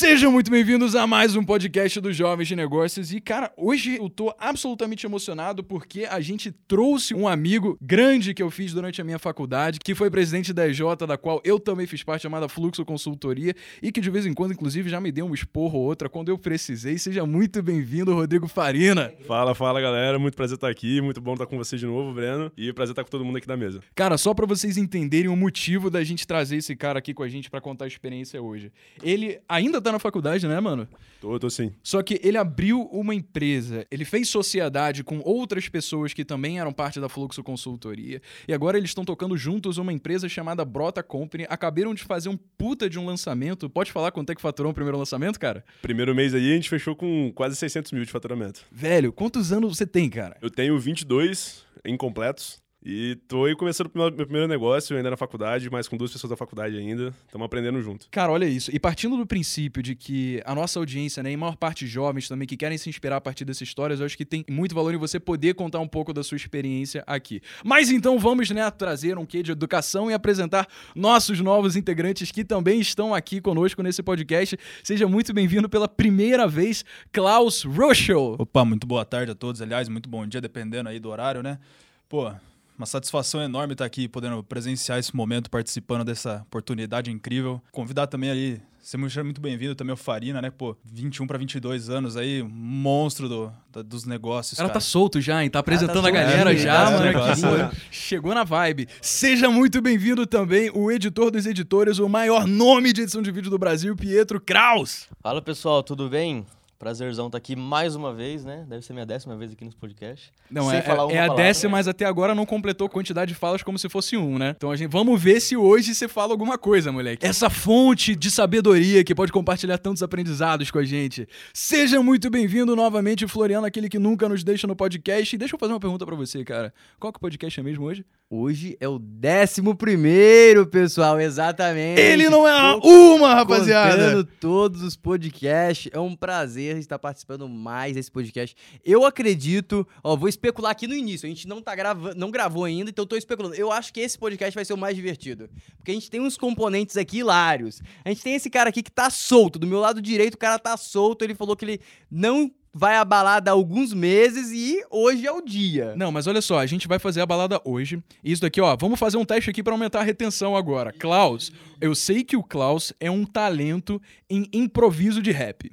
Sejam muito bem-vindos a mais um podcast dos Jovens de Negócios. E, cara, hoje eu tô absolutamente emocionado porque a gente trouxe um amigo grande que eu fiz durante a minha faculdade, que foi presidente da EJ, da qual eu também fiz parte, chamada Fluxo Consultoria, e que de vez em quando, inclusive, já me deu um esporro ou outra quando eu precisei. Seja muito bem-vindo, Rodrigo Farina. Fala, fala, galera. Muito prazer estar aqui. Muito bom estar com você de novo, Breno. E prazer estar com todo mundo aqui da mesa. Cara, só para vocês entenderem o motivo da gente trazer esse cara aqui com a gente para contar a experiência hoje. Ele ainda tá na faculdade, né, mano? Tô, tô sim. Só que ele abriu uma empresa, ele fez sociedade com outras pessoas que também eram parte da Fluxo Consultoria, e agora eles estão tocando juntos uma empresa chamada Brota Company. Acabaram de fazer um puta de um lançamento. Pode falar quanto é que faturou o primeiro lançamento, cara? Primeiro mês aí a gente fechou com quase 600 mil de faturamento. Velho, quantos anos você tem, cara? Eu tenho 22 incompletos. E tô aí começando o meu primeiro negócio, ainda na faculdade, mas com duas pessoas da faculdade ainda. Estamos aprendendo junto. Cara, olha isso. E partindo do princípio de que a nossa audiência, né, em maior parte jovens também, que querem se inspirar a partir dessas histórias, eu acho que tem muito valor em você poder contar um pouco da sua experiência aqui. Mas então vamos, né, trazer um quê de educação e apresentar nossos novos integrantes que também estão aqui conosco nesse podcast. Seja muito bem-vindo pela primeira vez, Klaus Ruschel. Opa, muito boa tarde a todos. Aliás, muito bom dia, dependendo aí do horário, né? Pô, uma satisfação enorme estar aqui podendo presenciar esse momento, participando dessa oportunidade incrível. Convidar também aí, você é muito bem-vindo também o Farina, né? Pô, 21 para 22 anos aí, monstro do, da, dos negócios. Ela cara. tá solto já, hein? Tá apresentando tá a galera já, tá mano. né? Chegou na vibe. Seja muito bem-vindo também o editor dos editores, o maior nome de edição de vídeo do Brasil, Pietro Kraus. Fala pessoal, tudo bem? Prazerzão estar aqui mais uma vez, né? Deve ser minha décima vez aqui nos podcasts. Não, Sem é, falar uma é a palavra. décima, mas até agora não completou quantidade de falas como se fosse um, né? Então a gente vamos ver se hoje você fala alguma coisa, moleque. Essa fonte de sabedoria que pode compartilhar tantos aprendizados com a gente. Seja muito bem-vindo novamente, Floriano, aquele que nunca nos deixa no podcast. E deixa eu fazer uma pergunta pra você, cara. Qual que é o podcast é mesmo hoje? Hoje é o décimo primeiro, pessoal, exatamente. Ele não é uma, rapaziada. Contando todos os podcasts. É um prazer estar participando mais desse podcast. Eu acredito, ó, vou especular aqui no início. A gente não tá gravando, não gravou ainda, então eu tô especulando. Eu acho que esse podcast vai ser o mais divertido, porque a gente tem uns componentes aqui hilários. A gente tem esse cara aqui que tá solto, do meu lado direito o cara tá solto, ele falou que ele não vai à balada alguns meses e hoje é o dia. Não, mas olha só, a gente vai fazer a balada hoje. Isso daqui, ó, vamos fazer um teste aqui pra aumentar a retenção agora. Klaus, eu sei que o Klaus é um talento em improviso de rap.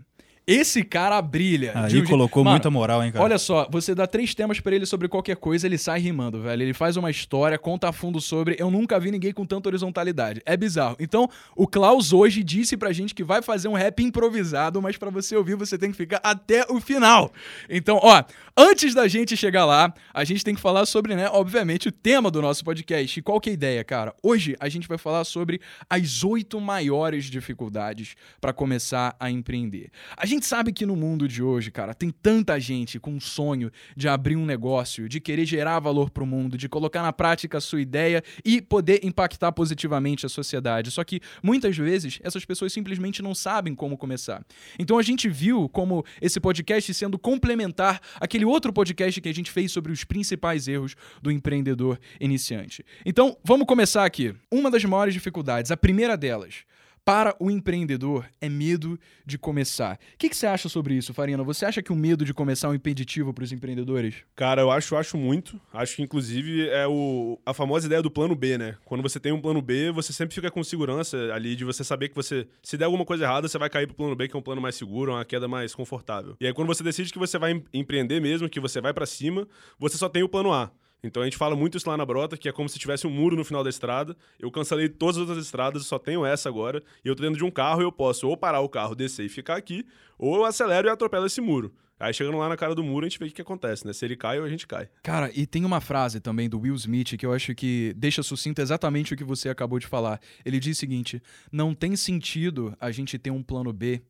Esse cara brilha. Aí de colocou Mano, muita moral, hein, cara? Olha só, você dá três temas pra ele sobre qualquer coisa, ele sai rimando, velho. Ele faz uma história, conta a fundo sobre. Eu nunca vi ninguém com tanta horizontalidade. É bizarro. Então, o Klaus hoje disse pra gente que vai fazer um rap improvisado, mas pra você ouvir você tem que ficar até o final. Então, ó, antes da gente chegar lá, a gente tem que falar sobre, né, obviamente, o tema do nosso podcast. E qual que é a ideia, cara? Hoje a gente vai falar sobre as oito maiores dificuldades pra começar a empreender. A gente sabe que no mundo de hoje, cara, tem tanta gente com um sonho de abrir um negócio, de querer gerar valor pro mundo, de colocar na prática a sua ideia e poder impactar positivamente a sociedade. Só que muitas vezes essas pessoas simplesmente não sabem como começar. Então a gente viu como esse podcast sendo complementar aquele outro podcast que a gente fez sobre os principais erros do empreendedor iniciante. Então, vamos começar aqui. Uma das maiores dificuldades, a primeira delas, para o empreendedor é medo de começar. O que, que você acha sobre isso, Farina? Você acha que o medo de começar é um impeditivo para os empreendedores? Cara, eu acho, acho muito. Acho que, inclusive, é o, a famosa ideia do plano B, né? Quando você tem um plano B, você sempre fica com segurança ali de você saber que você, se der alguma coisa errada, você vai cair pro plano B, que é um plano mais seguro, uma queda mais confortável. E aí, quando você decide que você vai em- empreender mesmo, que você vai pra cima, você só tem o plano A. Então a gente fala muito isso lá na Brota, que é como se tivesse um muro no final da estrada. Eu cancelei todas as outras estradas, só tenho essa agora. E eu tô dentro de um carro e eu posso ou parar o carro, descer e ficar aqui, ou eu acelero e atropelo esse muro. Aí chegando lá na cara do muro, a gente vê o que, que acontece, né? Se ele cai ou a gente cai. Cara, e tem uma frase também do Will Smith que eu acho que deixa sucinto exatamente o que você acabou de falar. Ele diz o seguinte: não tem sentido a gente ter um plano B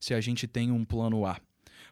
se a gente tem um plano A.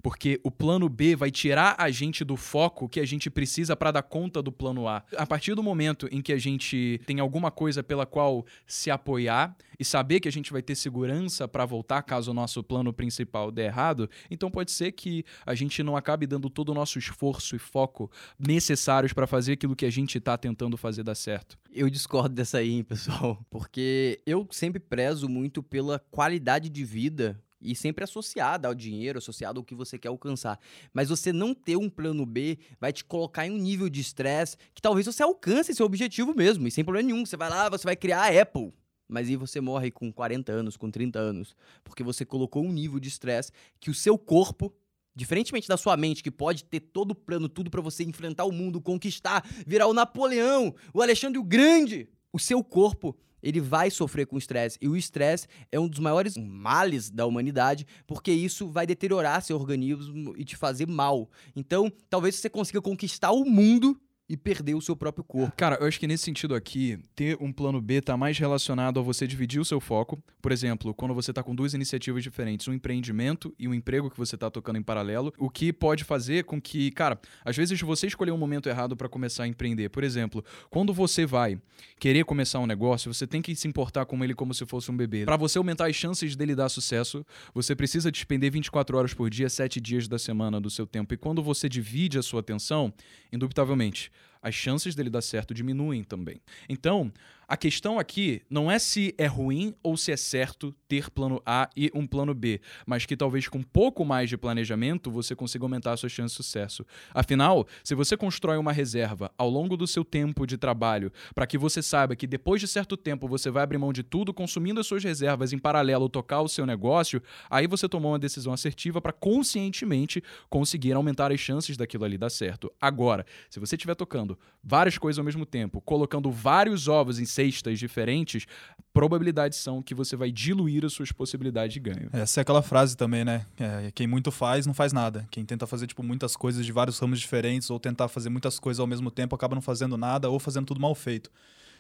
Porque o plano B vai tirar a gente do foco que a gente precisa para dar conta do plano A. A partir do momento em que a gente tem alguma coisa pela qual se apoiar e saber que a gente vai ter segurança para voltar caso o nosso plano principal der errado, então pode ser que a gente não acabe dando todo o nosso esforço e foco necessários para fazer aquilo que a gente tá tentando fazer dar certo. Eu discordo dessa aí, pessoal. Porque eu sempre prezo muito pela qualidade de vida E sempre associada ao dinheiro, associada ao que você quer alcançar. Mas você não ter um plano B vai te colocar em um nível de estresse que talvez você alcance seu objetivo mesmo, e sem problema nenhum. Você vai lá, você vai criar a Apple. Mas aí você morre com 40 anos, com 30 anos, porque você colocou um nível de estresse que o seu corpo Diferentemente da sua mente, que pode ter todo o plano, tudo pra você enfrentar o mundo, conquistar, virar o Napoleão, o Alexandre o Grande, o seu corpo, ele vai sofrer com estresse. E o estresse é um dos maiores males da humanidade, porque isso vai deteriorar seu organismo e te fazer mal. Então, talvez você consiga conquistar o mundo e perder o seu próprio corpo. Cara, eu acho que nesse sentido aqui, ter um plano B tá mais relacionado a você dividir o seu foco. Por exemplo, quando você tá com duas iniciativas diferentes, um empreendimento e um emprego que você tá tocando em paralelo, o que pode fazer com que, cara, às vezes você escolher um momento errado para começar a empreender. Por exemplo, quando você vai querer começar um negócio, você tem que se importar com ele como se fosse um bebê. Para você aumentar as chances dele dar sucesso, você precisa despender 24 horas por dia, 7 dias da semana do seu tempo. E quando você divide a sua atenção, indubitavelmente, as chances dele dar certo diminuem também. Então, a questão aqui não é se é ruim ou se é certo ter plano A e um plano B, mas que talvez com um pouco mais de planejamento você consiga aumentar a sua chance de sucesso. Afinal, se você constrói uma reserva ao longo do seu tempo de trabalho, para que você saiba que depois de certo tempo você vai abrir mão de tudo consumindo as suas reservas em paralelo tocar o seu negócio, aí você tomou uma decisão assertiva para conscientemente conseguir aumentar as chances daquilo ali dar certo. Agora, se você estiver tocando várias coisas ao mesmo tempo, colocando vários ovos em cestas diferentes, probabilidades são que você vai diluir as suas possibilidades de ganho. Essa é aquela frase também, né? É, quem muito faz, não faz nada. Quem tenta fazer, tipo, muitas coisas de vários ramos diferentes ou tentar fazer muitas coisas ao mesmo tempo acaba não fazendo nada ou fazendo tudo mal feito.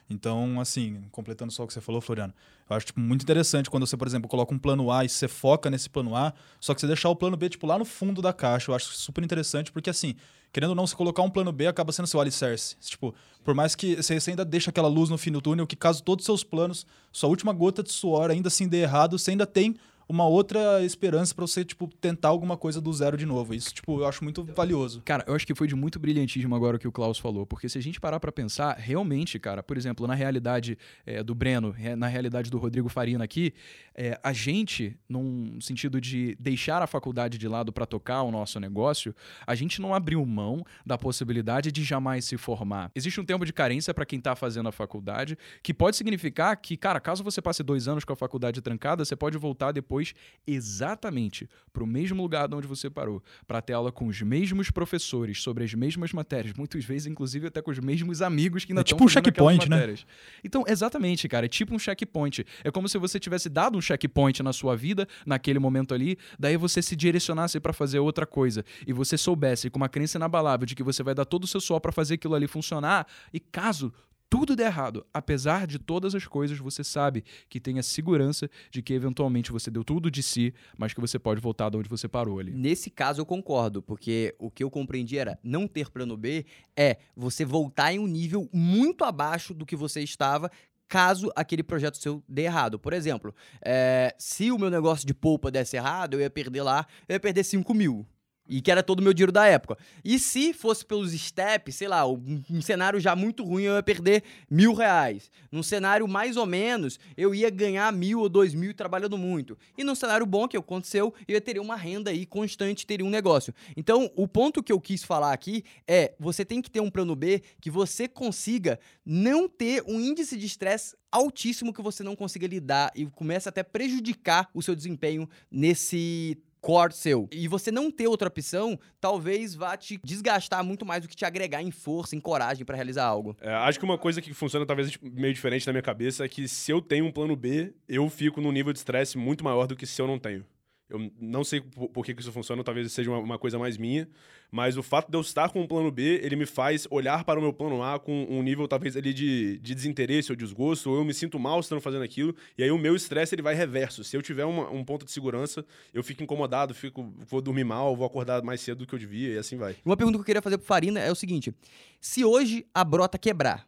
Então, assim, completando só o que você falou, Floriano, eu acho tipo, muito interessante quando você, por exemplo, coloca um plano A e você foca nesse plano A, só que você deixar o plano B, tipo, lá no fundo da caixa. Eu acho super interessante, porque assim, querendo ou não, se colocar um plano B, acaba sendo seu alicerce. Tipo, por mais que você ainda deixa aquela luz no fim do túnel, que caso todos os seus planos, sua última gota de suor ainda assim dê errado, você ainda tem uma outra esperança para você, tipo, tentar alguma coisa do zero de novo. Isso, tipo, eu acho muito valioso. Cara, eu acho que foi de muito brilhantismo agora o que o Klaus falou, porque se a gente parar para pensar, realmente, cara, por exemplo, na realidade é, do Breno, na realidade do Rodrigo Farina aqui, é, a gente, num sentido de deixar a faculdade de lado para tocar o nosso negócio, a gente não abriu mão da possibilidade de jamais se formar. Existe um tempo de carência para quem tá fazendo a faculdade, que pode significar que, cara, caso você passe dois anos com a faculdade trancada, você pode voltar depois depois exatamente para o mesmo lugar de onde você parou, para ter aula com os mesmos professores sobre as mesmas matérias, muitas vezes inclusive até com os mesmos amigos que ainda é tipo um checkpoint, né? Então, exatamente, cara, é tipo um checkpoint. É como se você tivesse dado um checkpoint na sua vida naquele momento ali, daí você se direcionasse para fazer outra coisa e você soubesse com uma crença inabalável de que você vai dar todo o seu suor para fazer aquilo ali funcionar e caso tudo der errado, apesar de todas as coisas, você sabe que tem a segurança de que eventualmente você deu tudo de si, mas que você pode voltar de onde você parou ali. Nesse caso eu concordo, porque o que eu compreendi era não ter plano B é você voltar em um nível muito abaixo do que você estava, caso aquele projeto seu dê errado. Por exemplo, é, se o meu negócio de polpa desse errado, eu ia perder lá, eu ia perder 5 mil. E que era todo o meu dinheiro da época. E se fosse pelos steps, sei lá, um, cenário já muito ruim, eu ia perder mil reais. Num cenário mais ou menos, eu ia ganhar mil ou dois mil trabalhando muito. E num cenário bom que aconteceu, eu ia ter uma renda aí constante, teria um negócio. Então, o ponto que eu quis falar aqui é: você tem que ter um plano B que você consiga não ter um índice de estresse altíssimo que você não consiga lidar e começa até prejudicar o seu desempenho nesse core seu. E você não ter outra opção, talvez vá te desgastar muito mais do que te agregar em força, em coragem para realizar algo. É, acho que uma coisa que funciona talvez meio diferente na minha cabeça é que se eu tenho um plano B, eu fico num nível de estresse muito maior do que se eu não tenho. Eu não sei por, por que, que isso funciona, talvez seja uma, uma, coisa mais minha, mas o fato de eu estar com um plano B, ele me faz olhar para o meu plano A com um nível talvez ali de, de desinteresse ou desgosto, ou eu me sinto mal estando fazendo aquilo, e aí o meu estresse ele vai reverso. Se eu tiver uma, um ponto de segurança, eu fico incomodado, fico, vou dormir mal, vou acordar mais cedo do que eu devia, e assim vai. Uma pergunta que eu queria fazer pro Farina é o seguinte: se hoje a brota quebrar,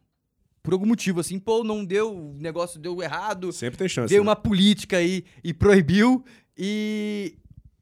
por algum motivo, assim, pô, não deu, o negócio deu errado. Sempre tem chance. Veio né? uma política aí e proibiu. E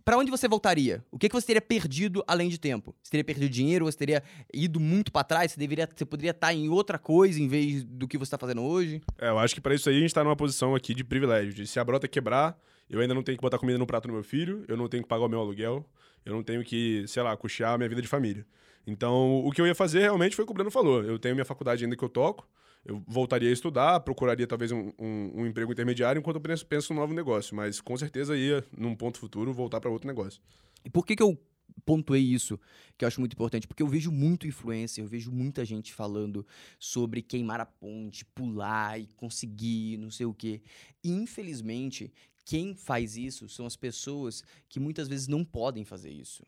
para onde você voltaria? O que, que você teria perdido além de tempo? Você teria perdido dinheiro? Você teria ido muito para trás? Você, deveria, você poderia estar em outra coisa em vez do que você está fazendo hoje? É, eu acho que para isso aí a gente está numa posição aqui de privilégio. De se a brota quebrar, eu ainda não tenho que botar comida no prato do meu filho, eu não tenho que pagar o meu aluguel, eu não tenho que, sei lá, custear a minha vida de família. Então, o que eu ia fazer realmente foi o que o Breno falou. Eu tenho minha faculdade ainda que eu toco, eu voltaria a estudar, procuraria talvez um, um, um emprego intermediário enquanto eu penso, penso num novo negócio, mas com certeza ia, num ponto futuro, voltar para outro negócio. E por que, que eu pontuei isso, que eu acho muito importante? Porque eu vejo muito influencer, eu vejo muita gente falando sobre queimar a ponte, pular e conseguir, não sei o quê. E, infelizmente, quem faz isso são as pessoas que muitas vezes não podem fazer isso.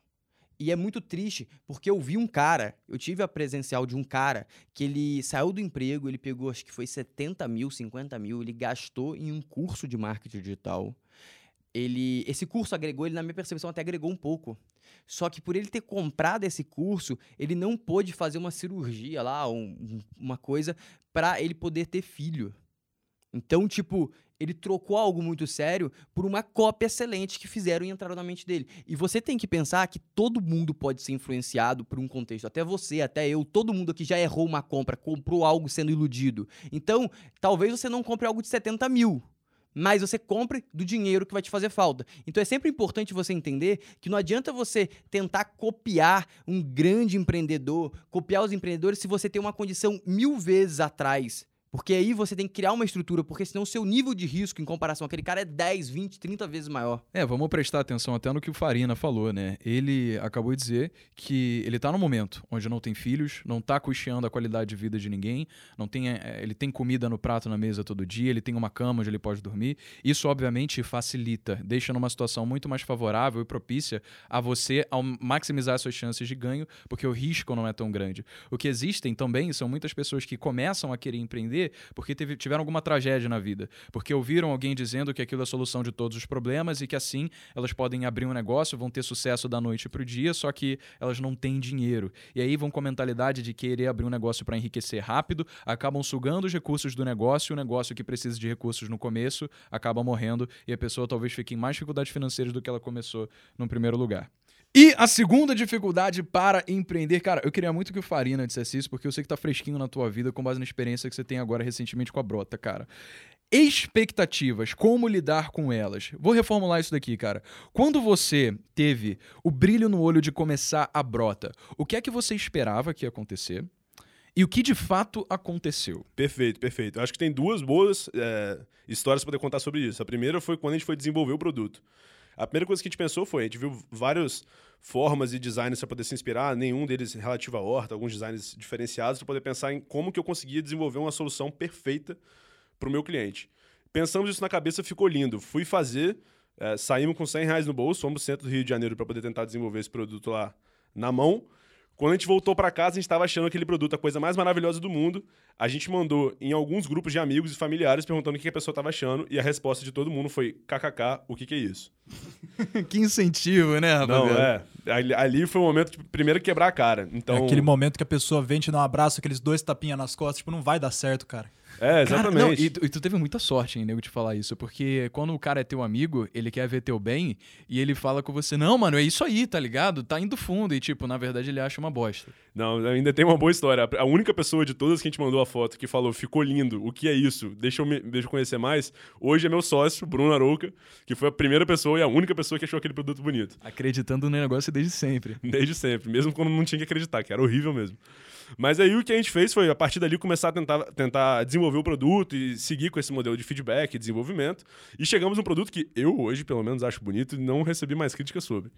E é muito triste, porque eu vi um cara, eu tive a presencial de um cara que ele saiu do emprego, ele pegou, acho que foi 70 mil, 50 mil, ele gastou em um curso de marketing digital. Ele, esse curso agregou, ele na minha percepção até agregou um pouco. Só que por ele ter comprado esse curso, ele não pôde fazer uma cirurgia lá, um, uma coisa, para ele poder ter filho. Então, tipo, ele trocou algo muito sério por uma cópia excelente que fizeram e entraram na mente dele. E você tem que pensar que todo mundo pode ser influenciado por um contexto. Até você, até eu, todo mundo aqui já errou uma compra, comprou algo sendo iludido. Então, talvez você não compre algo de 70 mil. Mas você compre do dinheiro que vai te fazer falta. Então é sempre importante você entender que não adianta você tentar copiar um grande empreendedor, copiar os empreendedores, se você tem uma condição mil vezes atrás porque aí você tem que criar uma estrutura, porque senão o seu nível de risco em comparação àquele cara é 10, 20, 30 vezes maior. É, vamos prestar atenção até no que o Farina falou, né? Ele acabou de dizer que ele tá no momento onde não tem filhos, não tá custeando a qualidade de vida de ninguém, não tem, é, ele tem comida no prato na mesa todo dia, ele tem uma cama onde ele pode dormir. Isso, obviamente, facilita, deixa numa situação muito mais favorável e propícia a você ao maximizar suas chances de ganho, porque o risco não é tão grande. O que existem também são muitas pessoas que começam a querer empreender porque teve, tiveram alguma tragédia na vida, porque ouviram alguém dizendo que aquilo é a solução de todos os problemas e que assim elas podem abrir um negócio, vão ter sucesso da noite para o dia, só que elas não têm dinheiro. E aí vão com a mentalidade de querer abrir um negócio para enriquecer rápido, acabam sugando os recursos do negócio, e o negócio que precisa de recursos no começo acaba morrendo e a pessoa talvez fique em mais dificuldades financeiras do que ela começou no primeiro lugar. E a segunda dificuldade para empreender, cara, eu queria muito que o Farina dissesse isso, porque eu sei que tá fresquinho na tua vida com base na experiência que você tem agora recentemente com a Brota, cara. Expectativas, como lidar com elas. Vou reformular isso daqui, cara. Quando você teve o brilho no olho de começar a Brota, o que é que você esperava que ia acontecer? E o que de fato aconteceu? Perfeito, perfeito. Eu acho que tem duas boas é, histórias para contar sobre isso. A primeira foi quando a gente foi desenvolver o produto. A primeira coisa que a gente pensou foi, a gente viu várias formas e designs para poder se inspirar, nenhum deles relativo à horta, alguns designs diferenciados, para poder pensar em como que eu conseguia desenvolver uma solução perfeita para o meu cliente. Pensamos isso na cabeça, ficou lindo. Fui fazer, é, saímos com 100 reais no bolso, fomos pro centro do Rio de Janeiro para poder tentar desenvolver esse produto lá na mão. Quando a gente voltou para casa, a gente estava achando aquele produto a coisa mais maravilhosa do mundo. A gente mandou em alguns grupos de amigos e familiares perguntando o que a pessoa estava achando e a resposta de todo mundo foi kkk, o que, que é isso? que incentivo, né, rapaziada? Não, é. Ali, ali foi o momento de primeiro quebrar a cara. Então... É aquele momento que a pessoa vem te dar um abraço, aqueles dois tapinhas nas costas, tipo, não vai dar certo, cara. É, exatamente. Cara, não, e, tu, e, tu, teve muita sorte, hein, nego, de falar isso. Porque quando o cara é teu amigo, ele quer ver teu bem e ele fala com você: Não, mano, é isso aí, tá ligado? Tá indo fundo. E, tipo, na verdade, ele acha uma bosta. Não, ainda tem uma boa história. A única pessoa de todas que a gente mandou a foto que falou: Ficou lindo, o que é isso? Deixa eu, me, deixa eu conhecer mais. Hoje é meu sócio, Bruno Arouca, que foi a primeira pessoa e a única pessoa que achou aquele produto bonito. Acreditando no negócio desde sempre. Desde sempre, mesmo quando não tinha que acreditar, que era horrível mesmo. Mas aí o que a gente fez foi, a partir dali, começar a tentar, tentar desenvolver o produto e seguir com esse modelo de feedback e desenvolvimento. E chegamos num produto que eu, hoje, pelo menos, acho bonito e não recebi mais críticas sobre.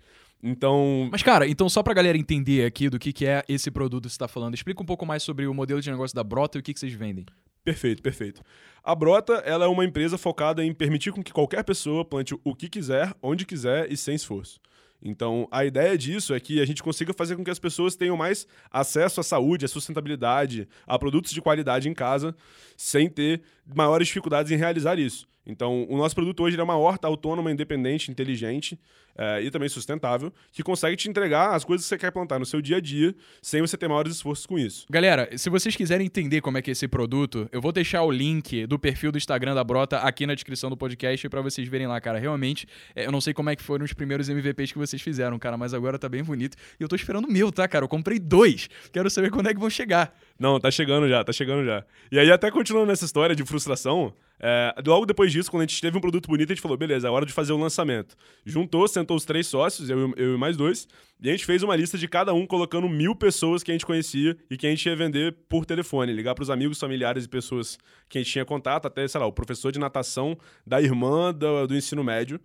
Então. Mas, cara, então só pra galera entender aqui do que, que é esse produto que você tá falando, explica um pouco mais sobre o modelo de negócio da Brota e o que, que vocês vendem. Perfeito, perfeito. A Brota ela é uma empresa focada em permitir com que qualquer pessoa plante o que quiser, onde quiser e sem esforço. Então, a ideia disso é que a gente consiga fazer com que as pessoas tenham mais acesso à saúde, à sustentabilidade, a produtos de qualidade em casa, sem ter maiores dificuldades em realizar isso. Então, o nosso produto hoje é uma horta autônoma, independente, inteligente é, e também sustentável, que consegue te entregar as coisas que você quer plantar no seu dia a dia, sem você ter maiores esforços com isso. Galera, se vocês quiserem entender como é que é esse produto, eu vou deixar o link do perfil do Instagram da Brota aqui na descrição do podcast para vocês verem lá, cara. Realmente, é, eu não sei como é que foram os primeiros MVPs que vocês fizeram, cara, mas agora tá bem bonito. E eu tô esperando o meu, tá, cara? Eu comprei dois. Quero saber quando é que vão chegar. Não, tá chegando já, tá chegando já. E aí, até continuando nessa história de frustração, É, logo depois disso, quando a gente teve um produto bonito, a gente falou, beleza, é hora de fazer o lançamento. Juntou, sentou os três sócios, eu, eu e mais dois, e a gente fez uma lista de cada um colocando mil pessoas que a gente conhecia e que a gente ia vender por telefone, ligar para os amigos, familiares e pessoas que a gente tinha contato, até, sei lá, o professor de natação da irmã do, do ensino médio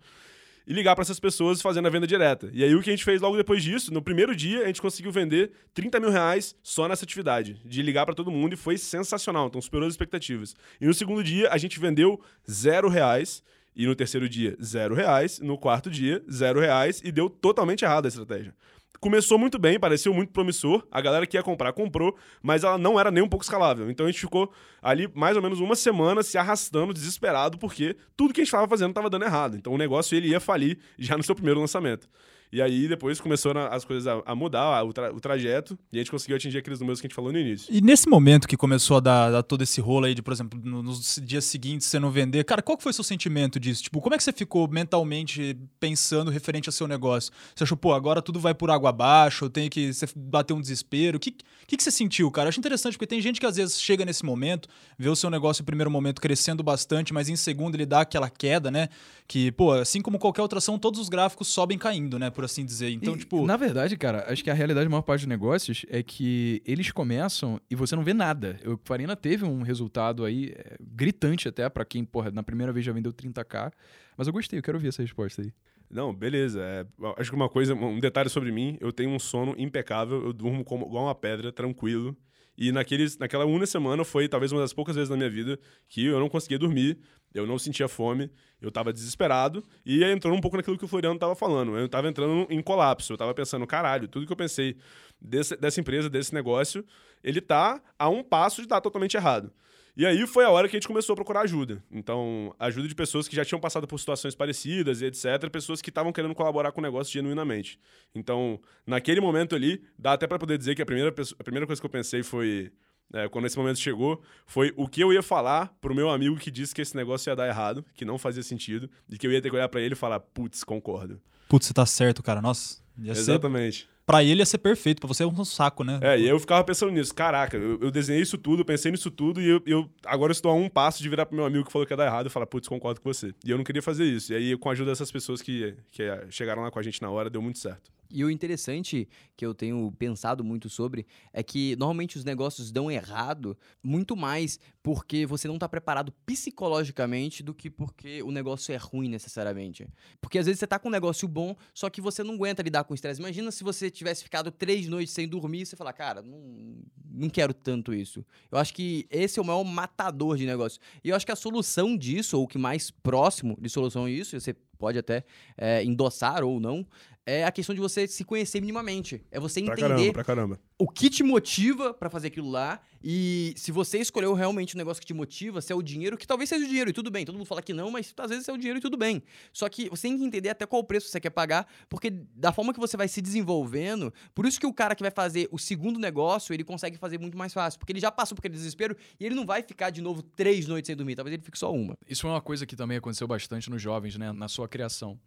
e ligar para essas pessoas fazendo a venda direta. E aí o que a gente fez logo depois disso, no primeiro dia, a gente conseguiu vender 30 mil reais só nessa atividade, de ligar para todo mundo e foi sensacional, então superou as expectativas. E no segundo dia, a gente vendeu zero reais. E no terceiro dia, zero reais. No quarto dia, zero reais. E deu totalmente errado a estratégia começou muito bem, pareceu muito promissor. A galera que ia comprar comprou, mas ela não era nem um pouco escalável. Então a gente ficou ali mais ou menos uma semana se arrastando, desesperado, porque tudo que a gente estava fazendo estava dando errado. Então o negócio ele ia falir já no seu primeiro lançamento. E aí depois começaram as coisas a, a mudar, o, tra o, trajeto, e a gente conseguiu atingir aqueles números que a gente falou no início. E nesse momento que começou a dar, dar todo esse rolo aí de, por exemplo, no, nos dias seguintes você não vender, cara, qual que foi o seu sentimento disso? Tipo, como é que você ficou mentalmente pensando referente ao seu negócio? Você achou, pô, agora tudo vai por água abaixo, eu tenho que bater um desespero? O que, que, que você sentiu, cara? Eu acho interessante, porque tem gente que às vezes chega nesse momento, vê o seu negócio no primeiro momento crescendo bastante, mas em segundo ele dá aquela queda, né? Que, pô, assim como qualquer outra ação, todos os gráficos sobem caindo, né? Por assim dizer. Então, e, tipo. Na verdade, cara, acho que a realidade da maior parte dos negócios é que eles começam e você não vê nada. O Farina teve um resultado aí é, gritante até para quem, porra, na primeira vez já vendeu 30k. Mas eu gostei, eu quero ouvir essa resposta aí. Não, beleza. É, acho que uma coisa, um detalhe sobre mim, eu tenho um sono impecável, eu durmo como, igual uma pedra, tranquilo. E naqueles, naquela única semana foi talvez uma das poucas vezes na minha vida que eu não conseguia dormir, eu não sentia fome, eu tava desesperado e entrou um pouco naquilo que o Floriano tava falando. Eu tava entrando em colapso, eu tava pensando, caralho, tudo que eu pensei desse, dessa empresa, desse negócio, ele tá a um passo de dar totalmente errado. E aí foi a hora que a gente começou a procurar ajuda. Então, ajuda de pessoas que já tinham passado por situações parecidas e etc, pessoas que estavam querendo colaborar com o negócio genuinamente. Então, naquele momento ali, dá até para poder dizer que a primeira, a primeira coisa que eu pensei foi é, quando esse momento chegou, foi o que eu ia falar pro meu amigo que disse que esse negócio ia dar errado, que não fazia sentido, e que eu ia ter que olhar para ele e falar, putz, concordo. Putz, você tá certo, cara. Nossa, ia Exatamente. Ser Pra ele ia ser perfeito, pra você é um saco, né? É, e eu ficava pensando nisso. Caraca, eu, eu desenhei isso tudo, pensei nisso tudo, e eu, eu, agora estou a um passo de virar pro meu amigo que falou que ia dar errado e falar, putz, concordo com você. E eu não queria fazer isso. E aí, com a ajuda dessas pessoas que, que chegaram lá com a gente na hora, deu muito certo. E o interessante que eu tenho pensado muito sobre é que normalmente os negócios dão errado muito mais porque você não está preparado psicologicamente do que porque o negócio é ruim necessariamente. Porque às vezes você está com um negócio bom, só que você não aguenta lidar com estresse. Imagina se você tivesse ficado três noites sem dormir e você falar, cara, não, não quero tanto isso. Eu acho que esse é o maior matador de negócio. E eu acho que a solução disso, ou o que mais próximo de solução a isso, você pode até é, endossar ou não, é a questão de você se conhecer minimamente. É você entender pra caramba, pra caramba. O que te motiva para fazer aquilo lá. E se você escolheu realmente o negócio que te motiva, se é o dinheiro, que talvez seja o dinheiro, e tudo bem. Todo mundo fala que não, mas às vezes é o dinheiro e tudo bem. Só que você tem que entender até qual preço você quer pagar, porque da forma que você vai se desenvolvendo, por isso que o cara que vai fazer o segundo negócio, ele consegue fazer muito mais fácil. Porque ele já passou por aquele desespero e ele não vai ficar de novo três noites sem dormir. Talvez ele fique só uma. Isso é uma coisa que também aconteceu bastante nos jovens, né? Na sua criação.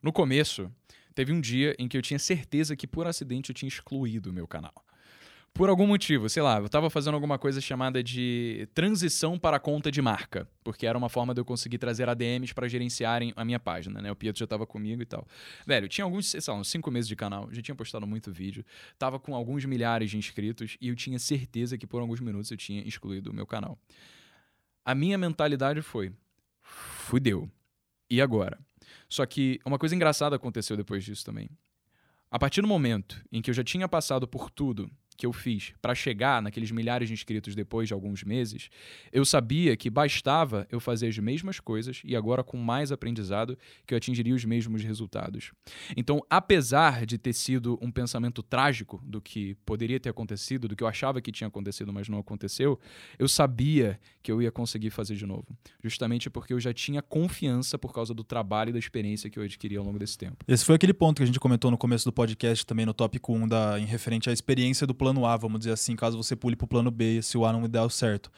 No começo, teve um dia em que eu tinha certeza que por acidente eu tinha excluído o meu canal. Por algum motivo, sei lá, eu estava fazendo alguma coisa chamada de transição para a conta de marca, porque era uma forma de eu conseguir trazer ADMs para gerenciarem a minha página, né? O Pietro já estava comigo e tal. Velho, tinha alguns, sei lá, uns cinco meses de canal, já tinha postado muito vídeo, tava com alguns milhares de inscritos e eu tinha certeza que por alguns minutos eu tinha excluído o meu canal. A minha mentalidade foi: fudeu. E agora? Só que uma coisa engraçada aconteceu depois disso também. A partir do momento em que eu já tinha passado por tudo que eu fiz para chegar naqueles milhares de inscritos depois de alguns meses, eu sabia que bastava eu fazer as mesmas coisas e agora com mais aprendizado que eu atingiria os mesmos resultados. Então, apesar de ter sido um pensamento trágico do que poderia ter acontecido, do que eu achava que tinha acontecido, mas não aconteceu, eu sabia que eu ia conseguir fazer de novo, justamente porque eu já tinha confiança por causa do trabalho e da experiência que eu adquiri ao longo desse tempo. Esse foi aquele ponto que a gente comentou no começo do podcast também no tópico 1 da em referente à experiência do plano A, vamos dizer assim, caso você pule para o plano B se o A não der certo.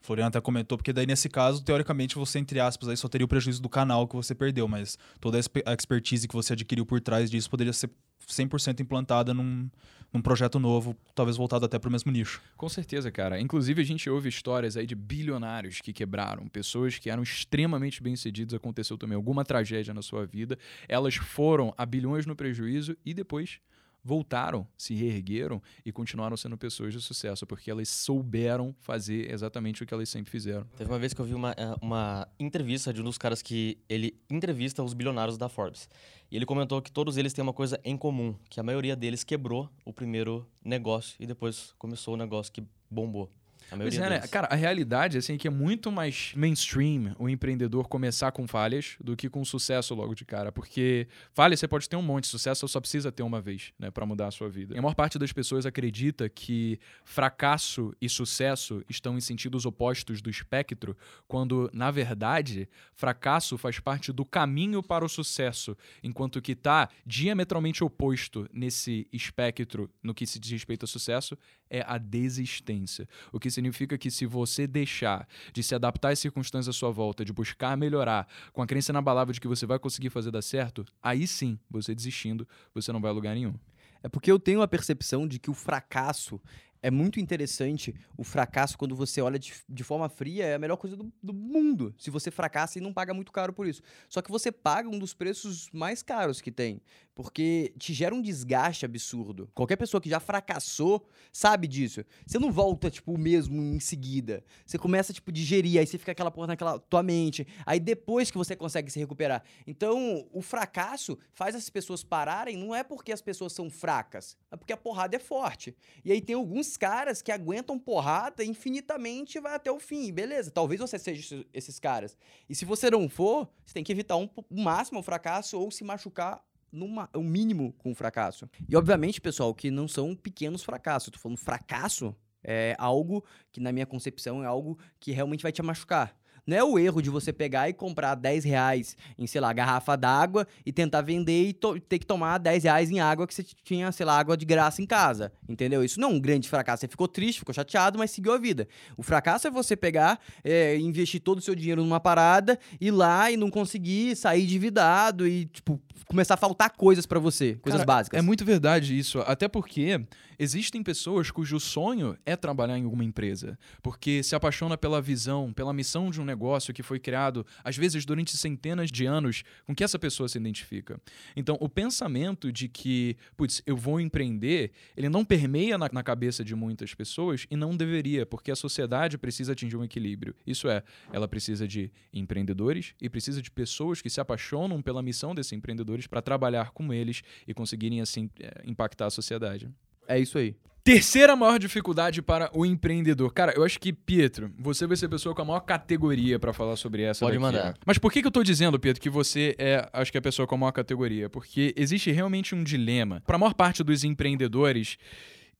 O Floriano até comentou, porque daí nesse caso, teoricamente, você, entre aspas, aí só teria o prejuízo do canal que você perdeu, mas toda a expertise que você adquiriu por trás disso poderia ser 100% implantada num, num projeto novo, talvez voltado até para o mesmo nicho. Com certeza, cara. Inclusive, a gente ouve histórias aí de bilionários que quebraram, pessoas que eram extremamente bem-sucedidas, aconteceu também alguma tragédia na sua vida, elas foram a bilhões no prejuízo e depois voltaram, se reergueram e continuaram sendo pessoas de sucesso, porque elas souberam fazer exatamente o que elas sempre fizeram. Teve uma vez que eu vi uma, eh, uma entrevista de um dos caras que ele entrevista os bilionários da Forbes. E ele comentou que todos eles têm uma coisa em comum, que a maioria deles quebrou o primeiro negócio e depois começou o negócio que bombou. Pois é, né? Cara, a realidade assim, é que é muito mais mainstream o empreendedor começar com falhas do que com sucesso logo de cara. Porque falhas você pode ter um monte, sucesso você só precisa ter uma vez, né, para mudar a sua vida. E a maior parte das pessoas acredita que fracasso e sucesso estão em sentidos opostos do espectro, quando, na verdade, fracasso faz parte do caminho para o sucesso, enquanto que tá diametralmente oposto nesse espectro no que se diz respeito a sucesso é a desistência. O que significa que se você deixar de se adaptar às circunstâncias à sua volta, de buscar melhorar, com a crença inabalável de que você vai conseguir fazer dar certo, aí sim, você desistindo, você não vai a lugar nenhum. É porque eu tenho a percepção de que o fracasso é muito interessante. O fracasso, quando você olha de, de forma fria, é a melhor coisa do, do mundo. Se você fracassa e não paga muito caro por isso. Só que você paga um dos preços mais caros que tem. Porque te gera um desgaste absurdo. Qualquer pessoa que já fracassou sabe disso. Você não volta, tipo, o mesmo em seguida. Você começa, tipo, digerir, aí você fica aquela porra naquela tua mente. Aí depois que você consegue se recuperar. Então, o fracasso faz as pessoas pararem, não é porque as pessoas são fracas, é porque a porrada é forte. E aí tem alguns caras que aguentam porrada infinitamente vai até o fim. Beleza, talvez você seja esse- esses caras. E se você não for, você tem que evitar um, o máximo o fracasso ou se machucar numa, o mínimo com o fracasso. E obviamente, pessoal, que não são pequenos fracassos. Eu tô falando fracasso é algo que, na minha concepção, é algo que realmente vai te machucar. Não é o erro de você pegar e comprar 10 reais em, sei lá, garrafa d'água e tentar vender e ter que tomar 10 reais em água que você tinha, sei lá, água de graça em casa. Entendeu? Isso não é um grande fracasso. Você ficou triste, ficou chateado, mas seguiu a vida. O fracasso é você pegar, é, investir todo o seu dinheiro numa parada, ir lá e não conseguir sair endividado e, tipo, começar a faltar coisas pra você, coisas Cara, básicas. É muito verdade isso, até porque existem pessoas cujo sonho é trabalhar em alguma empresa, porque se apaixona pela visão, pela missão de um negócio que foi criado, às vezes durante centenas de anos, com que essa pessoa se identifica. Então, o pensamento de que, putz, eu vou empreender, ele não permeia na, na cabeça de muitas pessoas e não deveria, porque a sociedade precisa atingir um equilíbrio. Isso é, ela precisa de empreendedores e precisa de pessoas que se apaixonam pela missão desses empreendedores para trabalhar com eles e conseguirem, assim, é, impactar a sociedade. É isso aí. Terceira maior dificuldade para o empreendedor. Cara, eu acho que, Pietro, você vai ser a pessoa com a maior categoria para falar sobre essa Pode daqui, mandar. né? Mas por que, que eu tô dizendo, Pietro, que você é, acho que é a pessoa com a maior categoria? Porque existe realmente um dilema para a maior parte dos empreendedores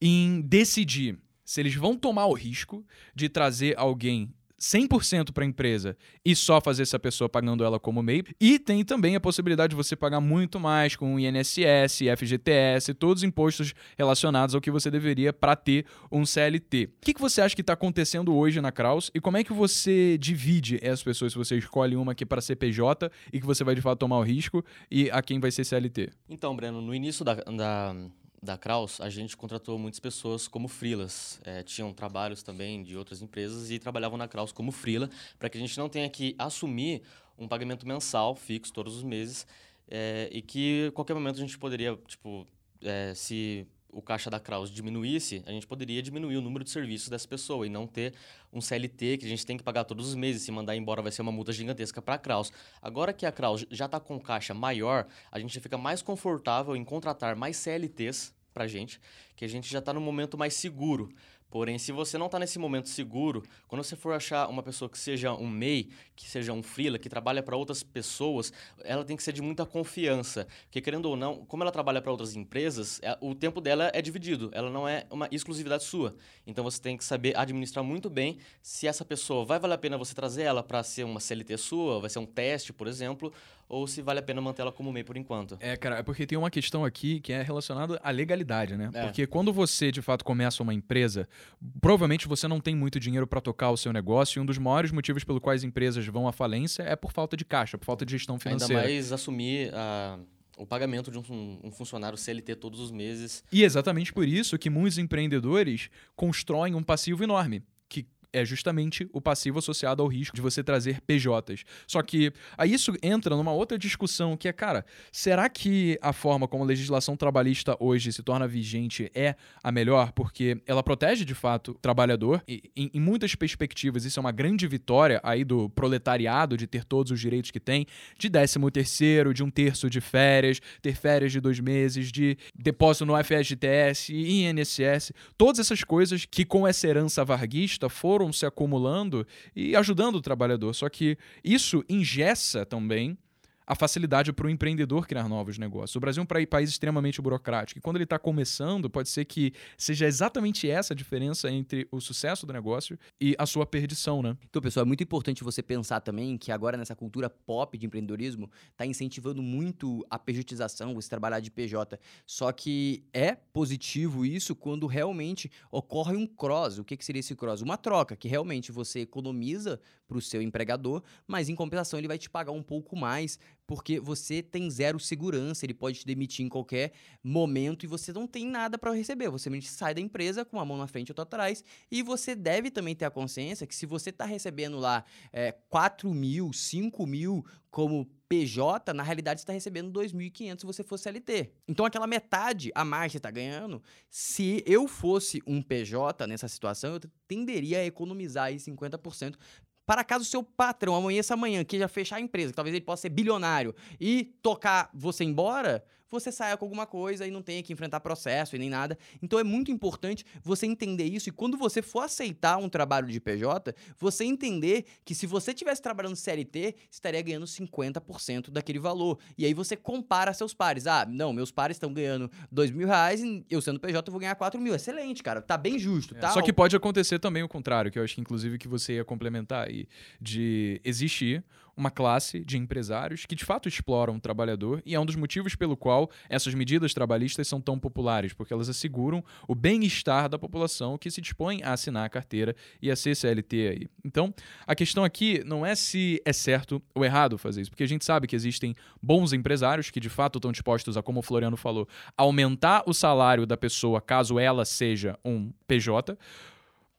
em decidir se eles vão tomar o risco de trazer alguém 100% para a empresa e só fazer essa pessoa pagando ela como MEI. E tem também a possibilidade de você pagar muito mais com INSS, FGTS, todos os impostos relacionados ao que você deveria para ter um CLT. O que, que você acha que está acontecendo hoje na Kraus e como é que você divide essas pessoas se você escolhe uma aqui para ser PJ e que você vai de fato tomar o risco e a quem vai ser CLT? Então, Breno, no início da, da, da Kraus, a gente contratou muitas pessoas como freelas. É, tinham trabalhos também de outras empresas e trabalhavam na Kraus como freela, para que a gente não tenha que assumir um pagamento mensal fixo todos os meses é, e que qualquer momento a gente poderia, tipo, é, se o caixa da Kraus diminuísse, a gente poderia diminuir o número de serviços dessa pessoa e não ter um CLT que a gente tem que pagar todos os meses. Se mandar embora vai ser uma multa gigantesca para a Kraus. Agora que a Kraus já está com caixa maior, a gente fica mais confortável em contratar mais CLTs para gente, que a gente já está no momento mais seguro. Porém, se você não está nesse momento seguro, quando você for achar uma pessoa que seja um MEI, que seja um freela, que trabalha para outras pessoas, ela tem que ser de muita confiança. Porque, querendo ou não, como ela trabalha para outras empresas, é- o tempo dela é dividido, ela não é uma exclusividade sua. Então, você tem que saber administrar muito bem se essa pessoa vai valer a pena você trazer ela para ser uma CLT sua, vai ser um teste, por exemplo, ou se vale a pena mantê-la como MEI por enquanto. É, cara, é porque tem uma questão aqui que é relacionada à legalidade, né? É. Porque quando você, de fato, começa uma empresa, provavelmente você não tem muito dinheiro para tocar o seu negócio e um dos maiores motivos pelo quais empresas vão à falência é por falta de caixa, por falta de gestão Ainda financeira. mais assumir ah, o pagamento de um, um funcionário CLT todos os meses. E é exatamente por isso que muitos empreendedores constroem um passivo enorme, é justamente o passivo associado ao risco de você trazer PJs. Só que aí isso entra numa outra discussão que é, cara, será que a forma como a legislação trabalhista hoje se torna vigente é a melhor? Porque ela protege de fato o trabalhador e em, em muitas perspectivas isso é uma grande vitória aí do proletariado de ter todos os direitos que tem, de 13 terceiro, de um terço de férias, ter férias de dois meses, de depósito no FGTS e INSS, todas essas coisas que com essa herança varguista foram se acumulando e ajudando o trabalhador. Só que isso ingessa também a facilidade para o empreendedor criar novos negócios. O Brasil é um país extremamente burocrático e quando ele está começando, pode ser que seja exatamente essa a diferença entre o sucesso do negócio e a sua perdição, né? Então, pessoal, é muito importante você pensar também que agora nessa cultura pop de empreendedorismo está incentivando muito a pejotização, você trabalhar de PJ. Só que é positivo isso quando realmente ocorre um cross. O que, que seria esse cross? Uma troca, que realmente você economiza para o seu empregador, mas em compensação ele vai te pagar um pouco mais porque você tem zero segurança, ele pode te demitir em qualquer momento e você não tem nada para receber. Você sai da empresa com uma mão na frente e outra atrás e você deve também ter a consciência que se você está recebendo lá é, 4 mil, 5 mil como PJ, na realidade está recebendo 2.500 se você for CLT. Então aquela metade a mais que está ganhando, se eu fosse um PJ nessa situação, eu tenderia a economizar aí 50% para caso seu patrão amanheça amanhã queira fechar a empresa, que talvez ele possa ser bilionário, e tocar você embora, você saia com alguma coisa e não tenha que enfrentar processo e nem nada. Então é muito importante você entender isso e quando você for aceitar um trabalho de PJ, você entender que se você estivesse trabalhando CLT, estaria ganhando 50% daquele valor. E aí você compara seus pares. Ah, não, meus pares estão ganhando 2 mil reais e eu sendo PJ eu vou ganhar 4 mil. Excelente, cara. Tá bem justo, tá? Só que pode acontecer também o contrário, que eu acho que inclusive que você ia complementar aí, de existir uma classe de empresários que de fato exploram o trabalhador e é um dos motivos pelo qual essas medidas trabalhistas são tão populares, porque elas asseguram o bem-estar da população que se dispõe a assinar a carteira e a ser CLT aí. Então, a questão aqui não é se é certo ou errado fazer isso, porque a gente sabe que existem bons empresários que de fato estão dispostos a, como o Floriano falou, aumentar o salário da pessoa caso ela seja um PJ,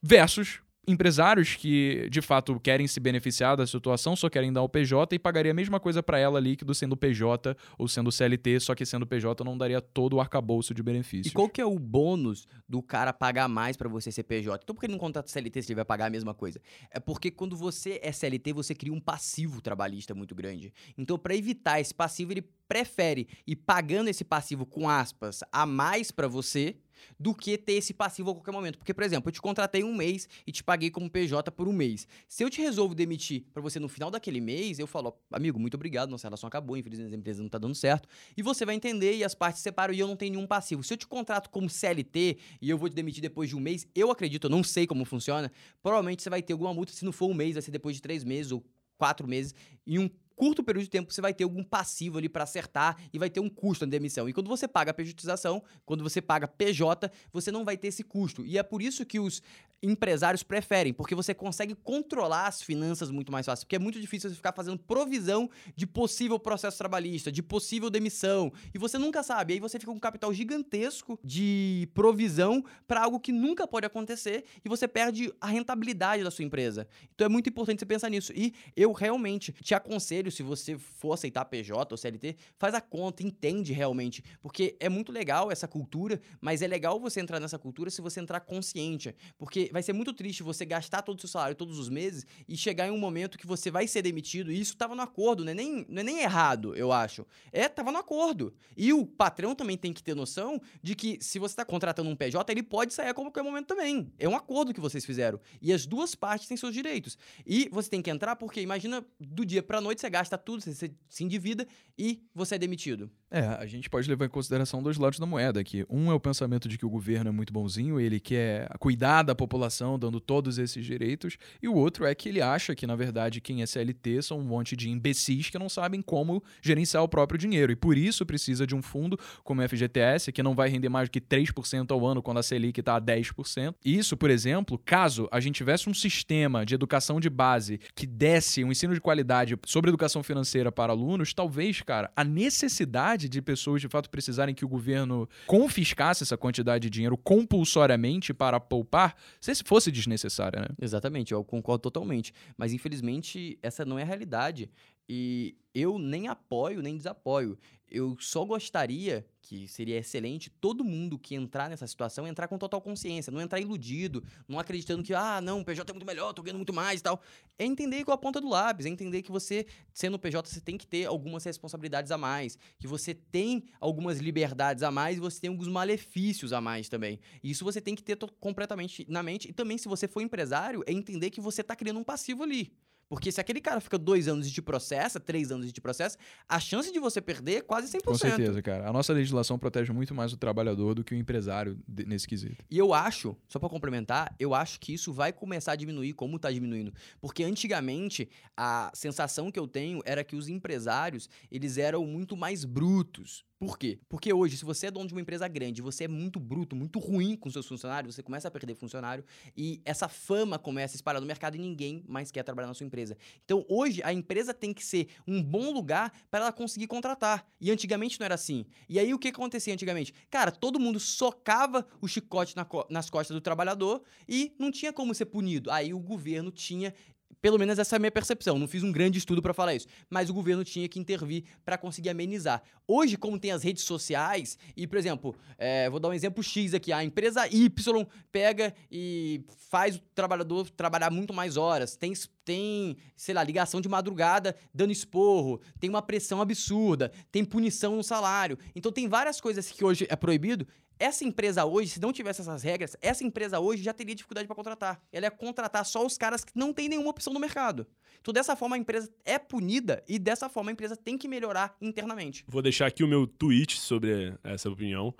versus empresários que de fato querem se beneficiar da situação, só querem dar o PJ e pagaria a mesma coisa para ela líquido sendo PJ ou sendo CLT, só que sendo PJ não daria todo o arcabouço de E benefícios. qual que é o bônus do cara pagar mais pra você ser PJ? Então por que ele não contrata CLT se ele vai pagar a mesma coisa? É porque quando você é CLT, você cria um passivo trabalhista muito grande. Então pra evitar esse passivo, ele prefere ir pagando esse passivo com aspas a mais pra você do que ter esse passivo a qualquer momento. Porque, por exemplo, eu te contratei um mês e te paguei como PJ por um mês. Se eu te resolvo demitir pra você no final daquele mês, eu falo, amigo, muito obrigado, nossa relação acabou, infelizmente a empresa não tá dando certo. E você vai entender e as partes se separam e eu não tenho nenhum passivo. Se eu te contrato como CLT e eu vou te demitir depois de um mês, eu acredito, eu não sei como funciona, provavelmente você vai ter alguma multa. Se não for um mês, vai ser depois de três meses ou quatro meses. Em um curto período de tempo, você vai ter algum passivo ali pra acertar e vai ter um custo na demissão. E quando você paga a pejotização, quando você paga PJ, você não vai ter esse custo. E é por isso que os empresários preferem, porque você consegue controlar as finanças muito mais fácil. Porque é muito difícil você ficar fazendo provisão de possível processo trabalhista, de possível demissão. E você nunca sabe. Aí você fica com um capital gigantesco de provisão para algo que nunca pode acontecer e você perde a rentabilidade da sua empresa. Então é muito importante você pensar nisso. E eu realmente te aconselho, se você for aceitar PJ ou CLT, faz a conta, entende realmente. Porque é muito legal essa cultura, mas é legal você entrar nessa cultura se você entrar consciente. Porque vai ser muito triste você gastar todo o seu salário todos os meses e chegar em um momento que você vai ser demitido. E isso tava no acordo, não é nem, não é nem errado, eu acho. É, tava no acordo. E o patrão também tem que ter noção de que se você está contratando um PJ, ele pode sair a qualquer momento também. É um acordo que vocês fizeram. E as duas partes têm seus direitos. E você tem que entrar porque, imagina, do dia pra noite você gasta gasta tudo, você se- endivida e você é demitido. É, a gente pode levar em consideração dois lados da moeda aqui. Um é o pensamento de que o governo é muito bonzinho, ele quer cuidar da população, dando todos esses direitos, e o outro é que ele acha que, na verdade, quem é CLT são um monte de imbecis que não sabem como gerenciar o próprio dinheiro, e por isso precisa de um fundo como o FGTS, que não vai render mais do que 3% ao ano quando a Selic está a 10%. Isso, por exemplo, caso a gente tivesse um sistema de educação de base que desse um ensino de qualidade sobre educação financeira para alunos, talvez, cara, a necessidade de pessoas de fato precisarem que o governo confiscasse essa quantidade de dinheiro compulsoriamente para poupar, se fosse desnecessária, né? Exatamente, eu concordo totalmente. Mas infelizmente essa não é a realidade. E eu nem apoio nem desapoio. Eu só gostaria, que seria excelente, todo mundo que entrar nessa situação entrar com total consciência, não entrar iludido, não acreditando que, ah, não, o PJ é muito melhor, tô ganhando muito mais e tal. É entender com a ponta do lápis, é entender que você, sendo PJ, você tem que ter algumas responsabilidades a mais, que você tem algumas liberdades a mais e você tem alguns malefícios a mais também. E isso você tem que ter completamente na mente. E também, se você for empresário, é entender que você tá criando um passivo ali. Porque se aquele cara fica dois anos e te processa, três anos e te processa, a chance de você perder é quase 100%. Com certeza, cara. A nossa legislação protege muito mais o trabalhador do que o empresário nesse quesito. E eu acho, só pra complementar, eu acho que isso vai começar a diminuir como tá diminuindo. Porque antigamente a sensação que eu tenho era que os empresários, eles eram muito mais brutos. Por quê? Porque hoje, se você é dono de uma empresa grande, você é muito bruto, muito ruim com seus funcionários, você começa a perder funcionário e essa fama começa a espalhar no mercado e ninguém mais quer trabalhar na sua empresa. Então, hoje, a empresa tem que ser um bom lugar para ela conseguir contratar. E antigamente não era assim. E aí, o que acontecia antigamente? Cara, todo mundo socava o chicote na co- nas costas do trabalhador e não tinha como ser punido. Aí, o governo tinha. Pelo menos essa é a minha percepção. Não fiz um grande estudo para falar isso. Mas o governo tinha que intervir para conseguir amenizar. Hoje, como tem as redes sociais, e, por exemplo, é, vou dar um exemplo X aqui: a empresa Y pega e faz o trabalhador trabalhar muito mais horas. Tem, tem, sei lá, ligação de madrugada dando esporro, tem uma pressão absurda, tem punição no salário. Então tem várias coisas que hoje é proibido. Essa empresa hoje, se não tivesse essas regras, essa empresa hoje já teria dificuldade para contratar. Ela ia contratar só os caras que não têm nenhuma opção no mercado. Então, dessa forma, a empresa é punida e dessa forma a empresa tem que melhorar internamente. Vou deixar aqui o meu tweet sobre essa opinião.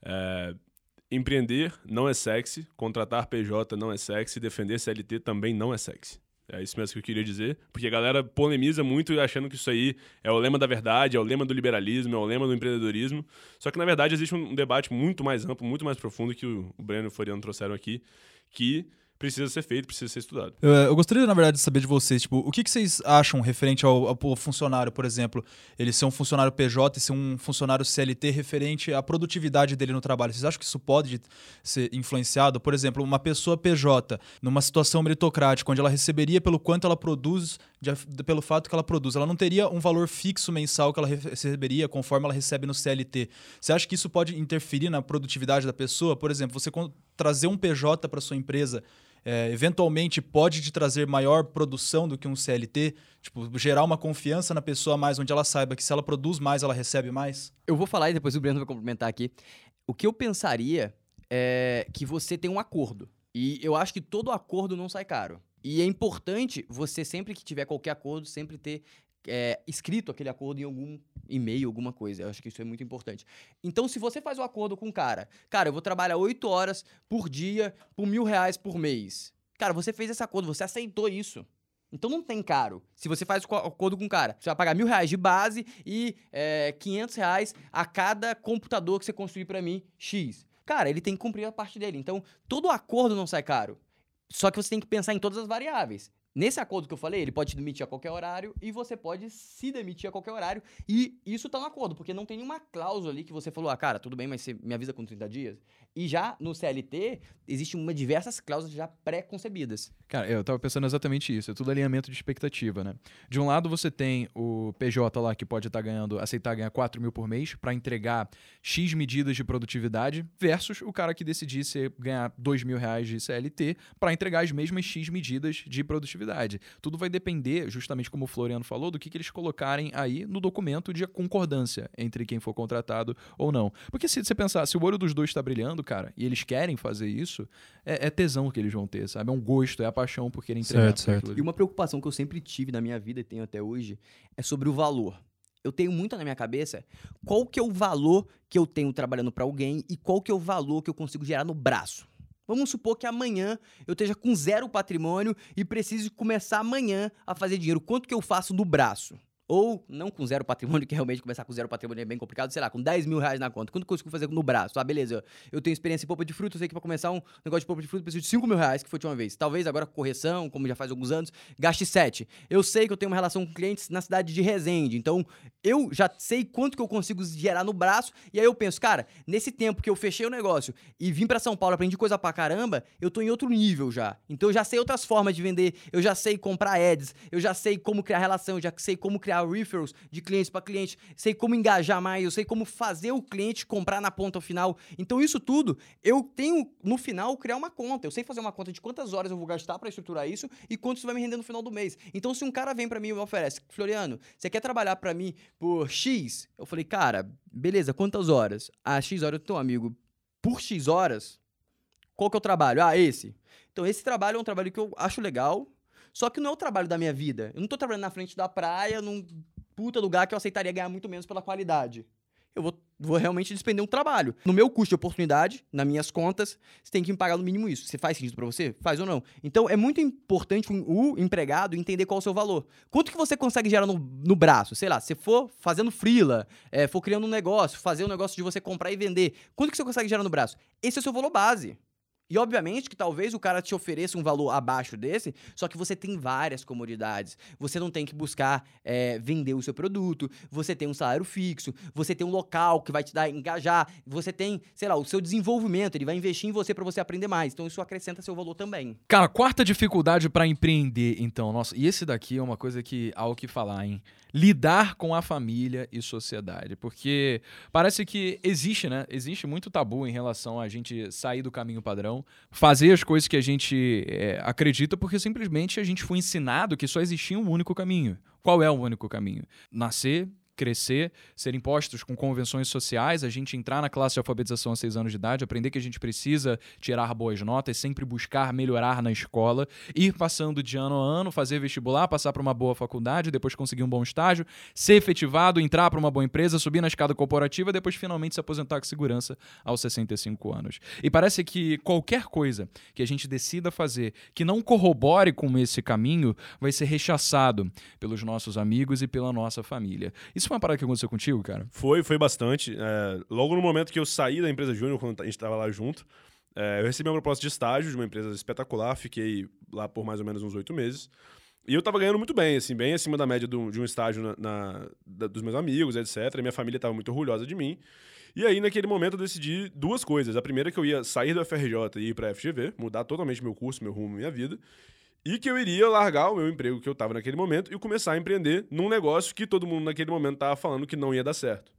É, empreender não é sexy, contratar PJ não é sexy, defender CLT também não é sexy. É isso mesmo que eu queria dizer, porque a galera polemiza muito achando que isso aí é o lema da verdade, é o lema do liberalismo, é o lema do empreendedorismo. Só que, na verdade, existe um debate muito mais amplo, muito mais profundo que o Breno e o Floriano trouxeram aqui, que precisa ser feito, precisa ser estudado. Eu, eu gostaria, na verdade, de saber de vocês, tipo, o que, que vocês acham referente ao, ao funcionário, por exemplo, ele ser um funcionário PJ e ser um funcionário CLT referente à produtividade dele no trabalho? Vocês acham que isso pode ser influenciado? Por exemplo, uma pessoa PJ, numa situação meritocrática, onde ela receberia pelo quanto ela produz, de- pelo fato que ela produz, ela não teria um valor fixo mensal que ela re- receberia conforme ela recebe no CLT. Você acha que isso pode interferir na produtividade da pessoa? Por exemplo, você trazer um PJ para sua empresa é, eventualmente pode te trazer maior produção do que um CLT, tipo, gerar uma confiança na pessoa mais, onde ela saiba que se ela produz mais, ela recebe mais? Eu vou falar e depois o Breno vai complementar aqui. O que eu pensaria é que você tem um acordo. E eu acho que todo acordo não sai caro. E é importante você, sempre que tiver qualquer acordo, sempre ter é, escrito aquele acordo em algum e-mail, alguma coisa. Eu acho que isso é muito importante. Então, se você faz o acordo com um cara, cara, eu vou trabalhar oito horas por dia por mil reais por mês. Cara, você fez esse acordo, você aceitou isso. Então não tem caro. Se você faz o co- acordo com um cara, você vai pagar mil reais de base e é, 500 reais a cada computador que você construir pra mim, X. Cara, ele tem que cumprir a parte dele. Então, todo acordo não sai caro. Só que você tem que pensar em todas as variáveis. Nesse acordo que eu falei, ele pode te demitir a qualquer horário e você pode se demitir a qualquer horário. E isso tá no acordo, porque não tem nenhuma cláusula ali que você falou, ah, cara, tudo bem, mas você me avisa com 30 dias. E já no CLT, existe uma diversas cláusulas já pré-concebidas. Cara, eu tava pensando exatamente isso. É tudo alinhamento de expectativa, né? De um lado, você tem o PJ lá que pode estar ganhando, aceitar ganhar 4 mil por mês para entregar X medidas de produtividade, versus o cara que decidisse ganhar 2 mil reais de CLT para entregar as mesmas X medidas de produtividade. Tudo vai depender, justamente como o Floriano falou, do que, que eles colocarem aí no documento de concordância entre quem for contratado ou não. Porque se você pensar, se o olho dos dois está brilhando, cara, e eles querem fazer isso, é, é tesão que eles vão ter, sabe? É um gosto, é a paixão por querem entregar. Certo, certo. aquilo. E uma preocupação que eu sempre tive na minha vida e tenho até hoje é sobre o valor. Eu tenho muito na minha cabeça qual que é o valor que eu tenho trabalhando para alguém e qual que é o valor que eu consigo gerar no braço. Vamos supor que amanhã eu esteja com zero patrimônio e precise começar amanhã a fazer dinheiro. Quanto que eu faço no braço? Ou não com zero patrimônio, que realmente começar com zero patrimônio é bem complicado, sei lá, com 10 mil reais na conta. Quanto consigo fazer no braço? Ah, beleza, eu tenho experiência em polpa de fruta, eu sei que pra começar um negócio de polpa de fruta eu preciso de 5 mil reais, que foi de uma vez. Talvez agora com correção, como já faz alguns anos, gaste 7. Eu sei que eu tenho uma relação com clientes na cidade de Resende, então eu já sei quanto que eu consigo gerar no braço, e aí eu penso, cara, nesse tempo que eu fechei o negócio e vim pra São Paulo, aprendi coisa pra caramba, eu tô em outro nível já. Então eu já sei outras formas de vender, eu já sei comprar ads, eu já sei como criar relação, eu já sei como criar referrals de clientes para cliente, sei como engajar mais, eu sei como fazer o cliente comprar na ponta final. Então isso tudo, eu tenho no final criar uma conta. Eu sei fazer uma conta de quantas horas eu vou gastar para estruturar isso e quanto isso vai me render no final do mês. Então se um cara vem para mim e me oferece, Floriano, você quer trabalhar para mim por X? Eu falei, cara, beleza, quantas horas? Ah, X horas, teu amigo, por X horas, qual que é o trabalho? Ah, esse. Então esse trabalho é um trabalho que eu acho legal, só que não é o trabalho da minha vida. Eu não tô trabalhando na frente da praia, num puta lugar que eu aceitaria ganhar muito menos pela qualidade. Eu vou, vou realmente despender um trabalho. No meu custo de oportunidade, nas minhas contas, você tem que me pagar no mínimo isso. Você faz sentido pra você? Faz ou não? Então é muito importante o o empregado entender qual é o seu valor. Quanto que você consegue gerar no, no braço? Sei lá, se for fazendo freela, é, for criando um negócio, fazer um negócio de você comprar e vender, quanto que você consegue gerar no braço? Esse é o seu valor base. E obviamente que talvez o cara te ofereça um valor abaixo desse, só que você tem várias comodidades. Você não tem que buscar é, vender o seu produto, você tem um salário fixo, você tem um local que vai te dar engajar, você tem, sei lá, o seu desenvolvimento, ele vai investir em você para você aprender mais. Então isso acrescenta seu valor também. Cara, quarta dificuldade pra empreender, então. Nossa, e esse daqui é uma coisa que há o que falar, hein? Lidar com a família e sociedade. Porque parece que existe, né? Existe muito tabu em relação a gente sair do caminho padrão, fazer as coisas que a gente é, acredita, porque simplesmente a gente foi ensinado que só existia um único caminho. Qual é o único caminho? Nascer, crescer, ser impostos com convenções sociais, a gente entrar na classe de alfabetização aos seis anos de idade, aprender que a gente precisa tirar boas notas, sempre buscar melhorar na escola, ir passando de ano a ano, fazer vestibular, passar para uma boa faculdade, depois conseguir um bom estágio, ser efetivado, entrar para uma boa empresa, subir na escada corporativa, depois finalmente se aposentar com segurança aos 65 anos. E parece que qualquer coisa que a gente decida fazer que não corrobore com esse caminho vai ser rechaçado pelos nossos amigos e pela nossa família. Isso foi uma parada que aconteceu contigo, cara? Foi, foi bastante. É, logo no momento que eu saí da empresa Júnior, quando a gente estava lá junto, é, eu recebi uma proposta de estágio de uma empresa espetacular, fiquei lá por mais ou menos uns oito meses. E eu tava ganhando muito bem, assim, bem acima da média do- de um estágio na, na- da- dos meus amigos, etc. E minha família tava muito orgulhosa de mim. E aí, naquele momento, eu decidi duas coisas. A primeira é que eu ia sair do FRJ e ir pra FGV, mudar totalmente meu curso, meu rumo, minha vida. E que eu iria largar o meu emprego que eu tava naquele momento e começar a empreender num negócio que todo mundo naquele momento tava falando que não ia dar certo.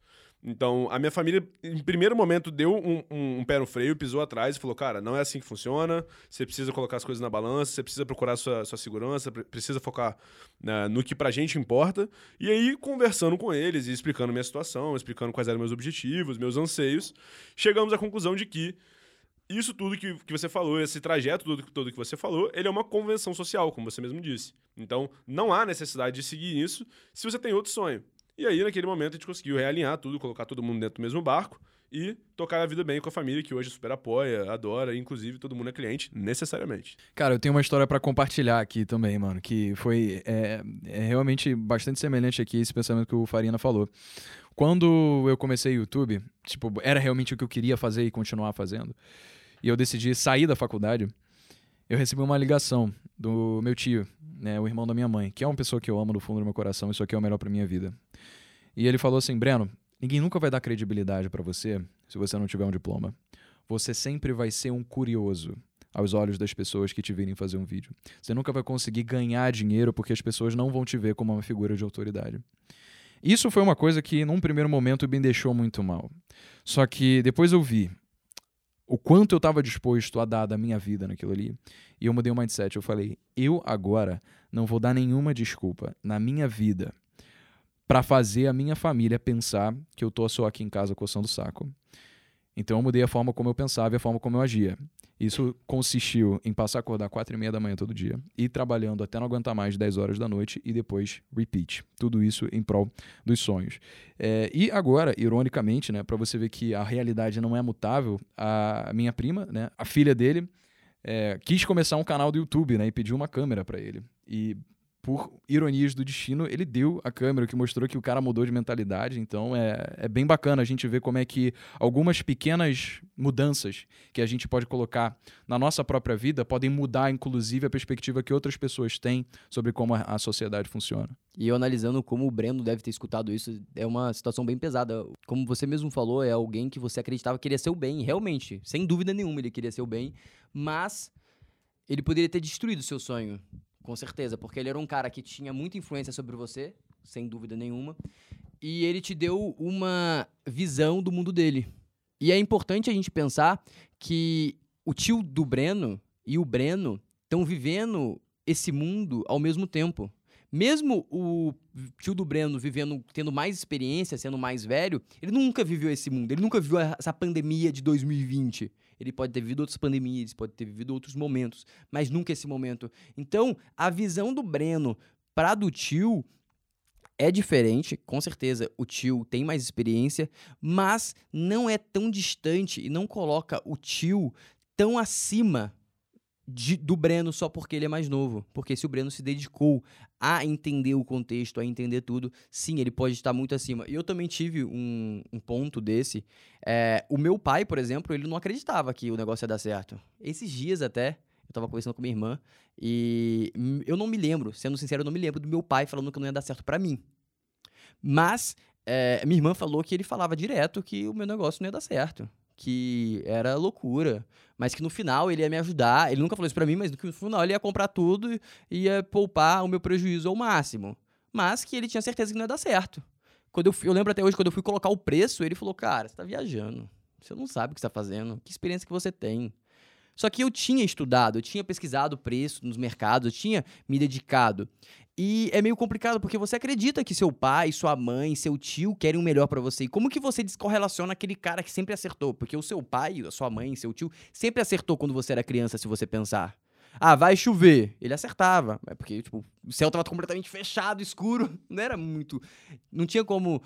Então, a minha família, em primeiro momento, deu um, um- um pé no freio, pisou atrás e falou: Cara, não é assim que funciona. Você precisa colocar as coisas na balança, você precisa procurar sua, sua segurança, pre- precisa focar né, no que pra gente importa. E aí, conversando com eles e explicando minha situação, explicando quais eram meus objetivos, meus anseios, chegamos à conclusão de que isso tudo que, que você falou, esse trajeto todo, todo que você falou, ele é uma convenção social, como você mesmo disse. Então, não há necessidade de seguir isso se você tem outro sonho. E aí, naquele momento, a gente conseguiu realinhar tudo, colocar todo mundo dentro do mesmo barco e tocar a vida bem com a família, que hoje super apoia, adora, inclusive todo mundo é cliente, necessariamente. Cara, eu tenho uma história pra compartilhar aqui também, mano, que foi é, é realmente bastante semelhante aqui esse pensamento que o Farina falou. Quando eu comecei YouTube, tipo, era realmente o que eu queria fazer e continuar fazendo. E eu decidi sair da faculdade. Eu recebi uma ligação do meu tio, né, o irmão da minha mãe, que é uma pessoa que eu amo do fundo do meu coração, isso aqui é o melhor pra minha vida. E ele falou assim: "Breno, ninguém nunca vai dar credibilidade pra você se você não tiver um diploma. Você sempre vai ser um curioso aos olhos das pessoas que te virem fazer um vídeo. Você nunca vai conseguir ganhar dinheiro porque as pessoas não vão te ver como uma figura de autoridade. Isso foi uma coisa que, num primeiro momento, me deixou muito mal. Só que depois eu vi o quanto eu estava disposto a dar da minha vida naquilo ali. E eu mudei o mindset. Eu falei, eu agora não vou dar nenhuma desculpa na minha vida para fazer a minha família pensar que eu tô só aqui em casa coçando o saco. Então eu mudei a forma como eu pensava e a forma como eu agia. Isso consistiu em passar a acordar quatro e meia da manhã todo dia, ir trabalhando até não aguentar mais 10 horas da noite e depois repeat. Tudo isso em prol dos sonhos. É, e agora, ironicamente, né, para você ver que a realidade não é mutável, a minha prima, né, a filha dele, é, quis começar um canal do YouTube né, e pediu uma câmera para ele. E por ironias do destino, ele deu a câmera, o que mostrou que o cara mudou de mentalidade. Então é, é bem bacana a gente ver como é que algumas pequenas mudanças que a gente pode colocar na nossa própria vida podem mudar, inclusive, a perspectiva que outras pessoas têm sobre como a, sociedade funciona. E eu analisando como o Breno deve ter escutado isso, é uma situação bem pesada. Como você mesmo falou, é alguém que você acreditava que queria ser o bem, realmente, sem dúvida nenhuma ele queria ser o bem, mas ele poderia ter destruído o seu sonho. Com certeza, porque ele era um cara que tinha muita influência sobre você, sem dúvida nenhuma, e ele te deu uma visão do mundo dele. E é importante a gente pensar que o tio do Breno e o Breno estão vivendo esse mundo ao mesmo tempo. Mesmo o tio do Breno vivendo, tendo mais experiência, sendo mais velho, ele nunca viveu esse mundo. Ele nunca viveu essa pandemia de 2020. Ele pode ter vivido outras pandemias, pode ter vivido outros momentos, mas nunca esse momento. Então, a visão do Breno para do tio é diferente, com certeza o tio tem mais experiência, mas não é tão distante e não coloca o tio tão acima de, do Breno só porque ele é mais novo. Porque se o Breno se dedicou a entender o contexto, a entender tudo, sim, ele pode estar muito acima. E eu também tive um, um ponto desse. É, o meu pai, por exemplo, ele não acreditava que o negócio ia dar certo. Esses dias até, eu tava conversando com minha irmã e eu não me lembro, sendo sincero, eu não me lembro do meu pai falando que não ia dar certo para mim. Mas é, minha irmã falou que ele falava direto que o meu negócio não ia dar certo que era loucura, mas que no final ele ia me ajudar. Ele nunca falou isso para mim, mas no final ele ia comprar tudo e ia poupar o meu prejuízo ao máximo. Mas que ele tinha certeza que não ia dar certo. Quando eu, eu lembro até hoje, quando eu fui colocar o preço, ele falou: Cara, você tá viajando. Você não sabe o que está fazendo. Que experiência que você tem. Só que eu tinha estudado, eu tinha pesquisado preço nos mercados, eu tinha me dedicado. E é meio complicado porque você acredita que seu pai, sua mãe, seu tio querem o melhor para você. E como que você descorrelaciona aquele cara que sempre acertou? Porque o seu pai, a sua mãe, seu tio sempre acertou quando você era criança, se você pensar. Ah, vai chover. Ele acertava. É porque, tipo, o céu tava completamente fechado, escuro. Não era muito. Não tinha como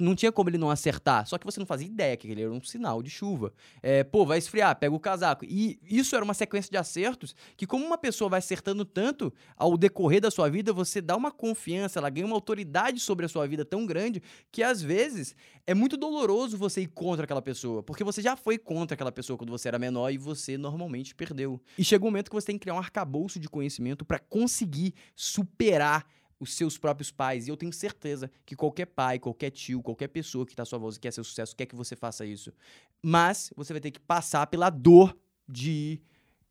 não tinha como ele não acertar, só que você não fazia ideia que ele era um sinal de chuva. É, pô, vai esfriar, pega o casaco. E isso era uma sequência de acertos que, como uma pessoa vai acertando tanto ao decorrer da sua vida, você dá uma confiança, ela ganha uma autoridade sobre a sua vida tão grande que às vezes é muito doloroso você ir contra aquela pessoa, porque você já foi contra aquela pessoa quando você era menor e você normalmente perdeu. E chega um momento que você tem que criar um arcabouço de conhecimento para conseguir superar os seus próprios pais. E eu tenho certeza que qualquer pai, qualquer tio, qualquer pessoa que está à sua voz e quer seu sucesso, quer que você faça isso. Mas você vai ter que passar pela dor de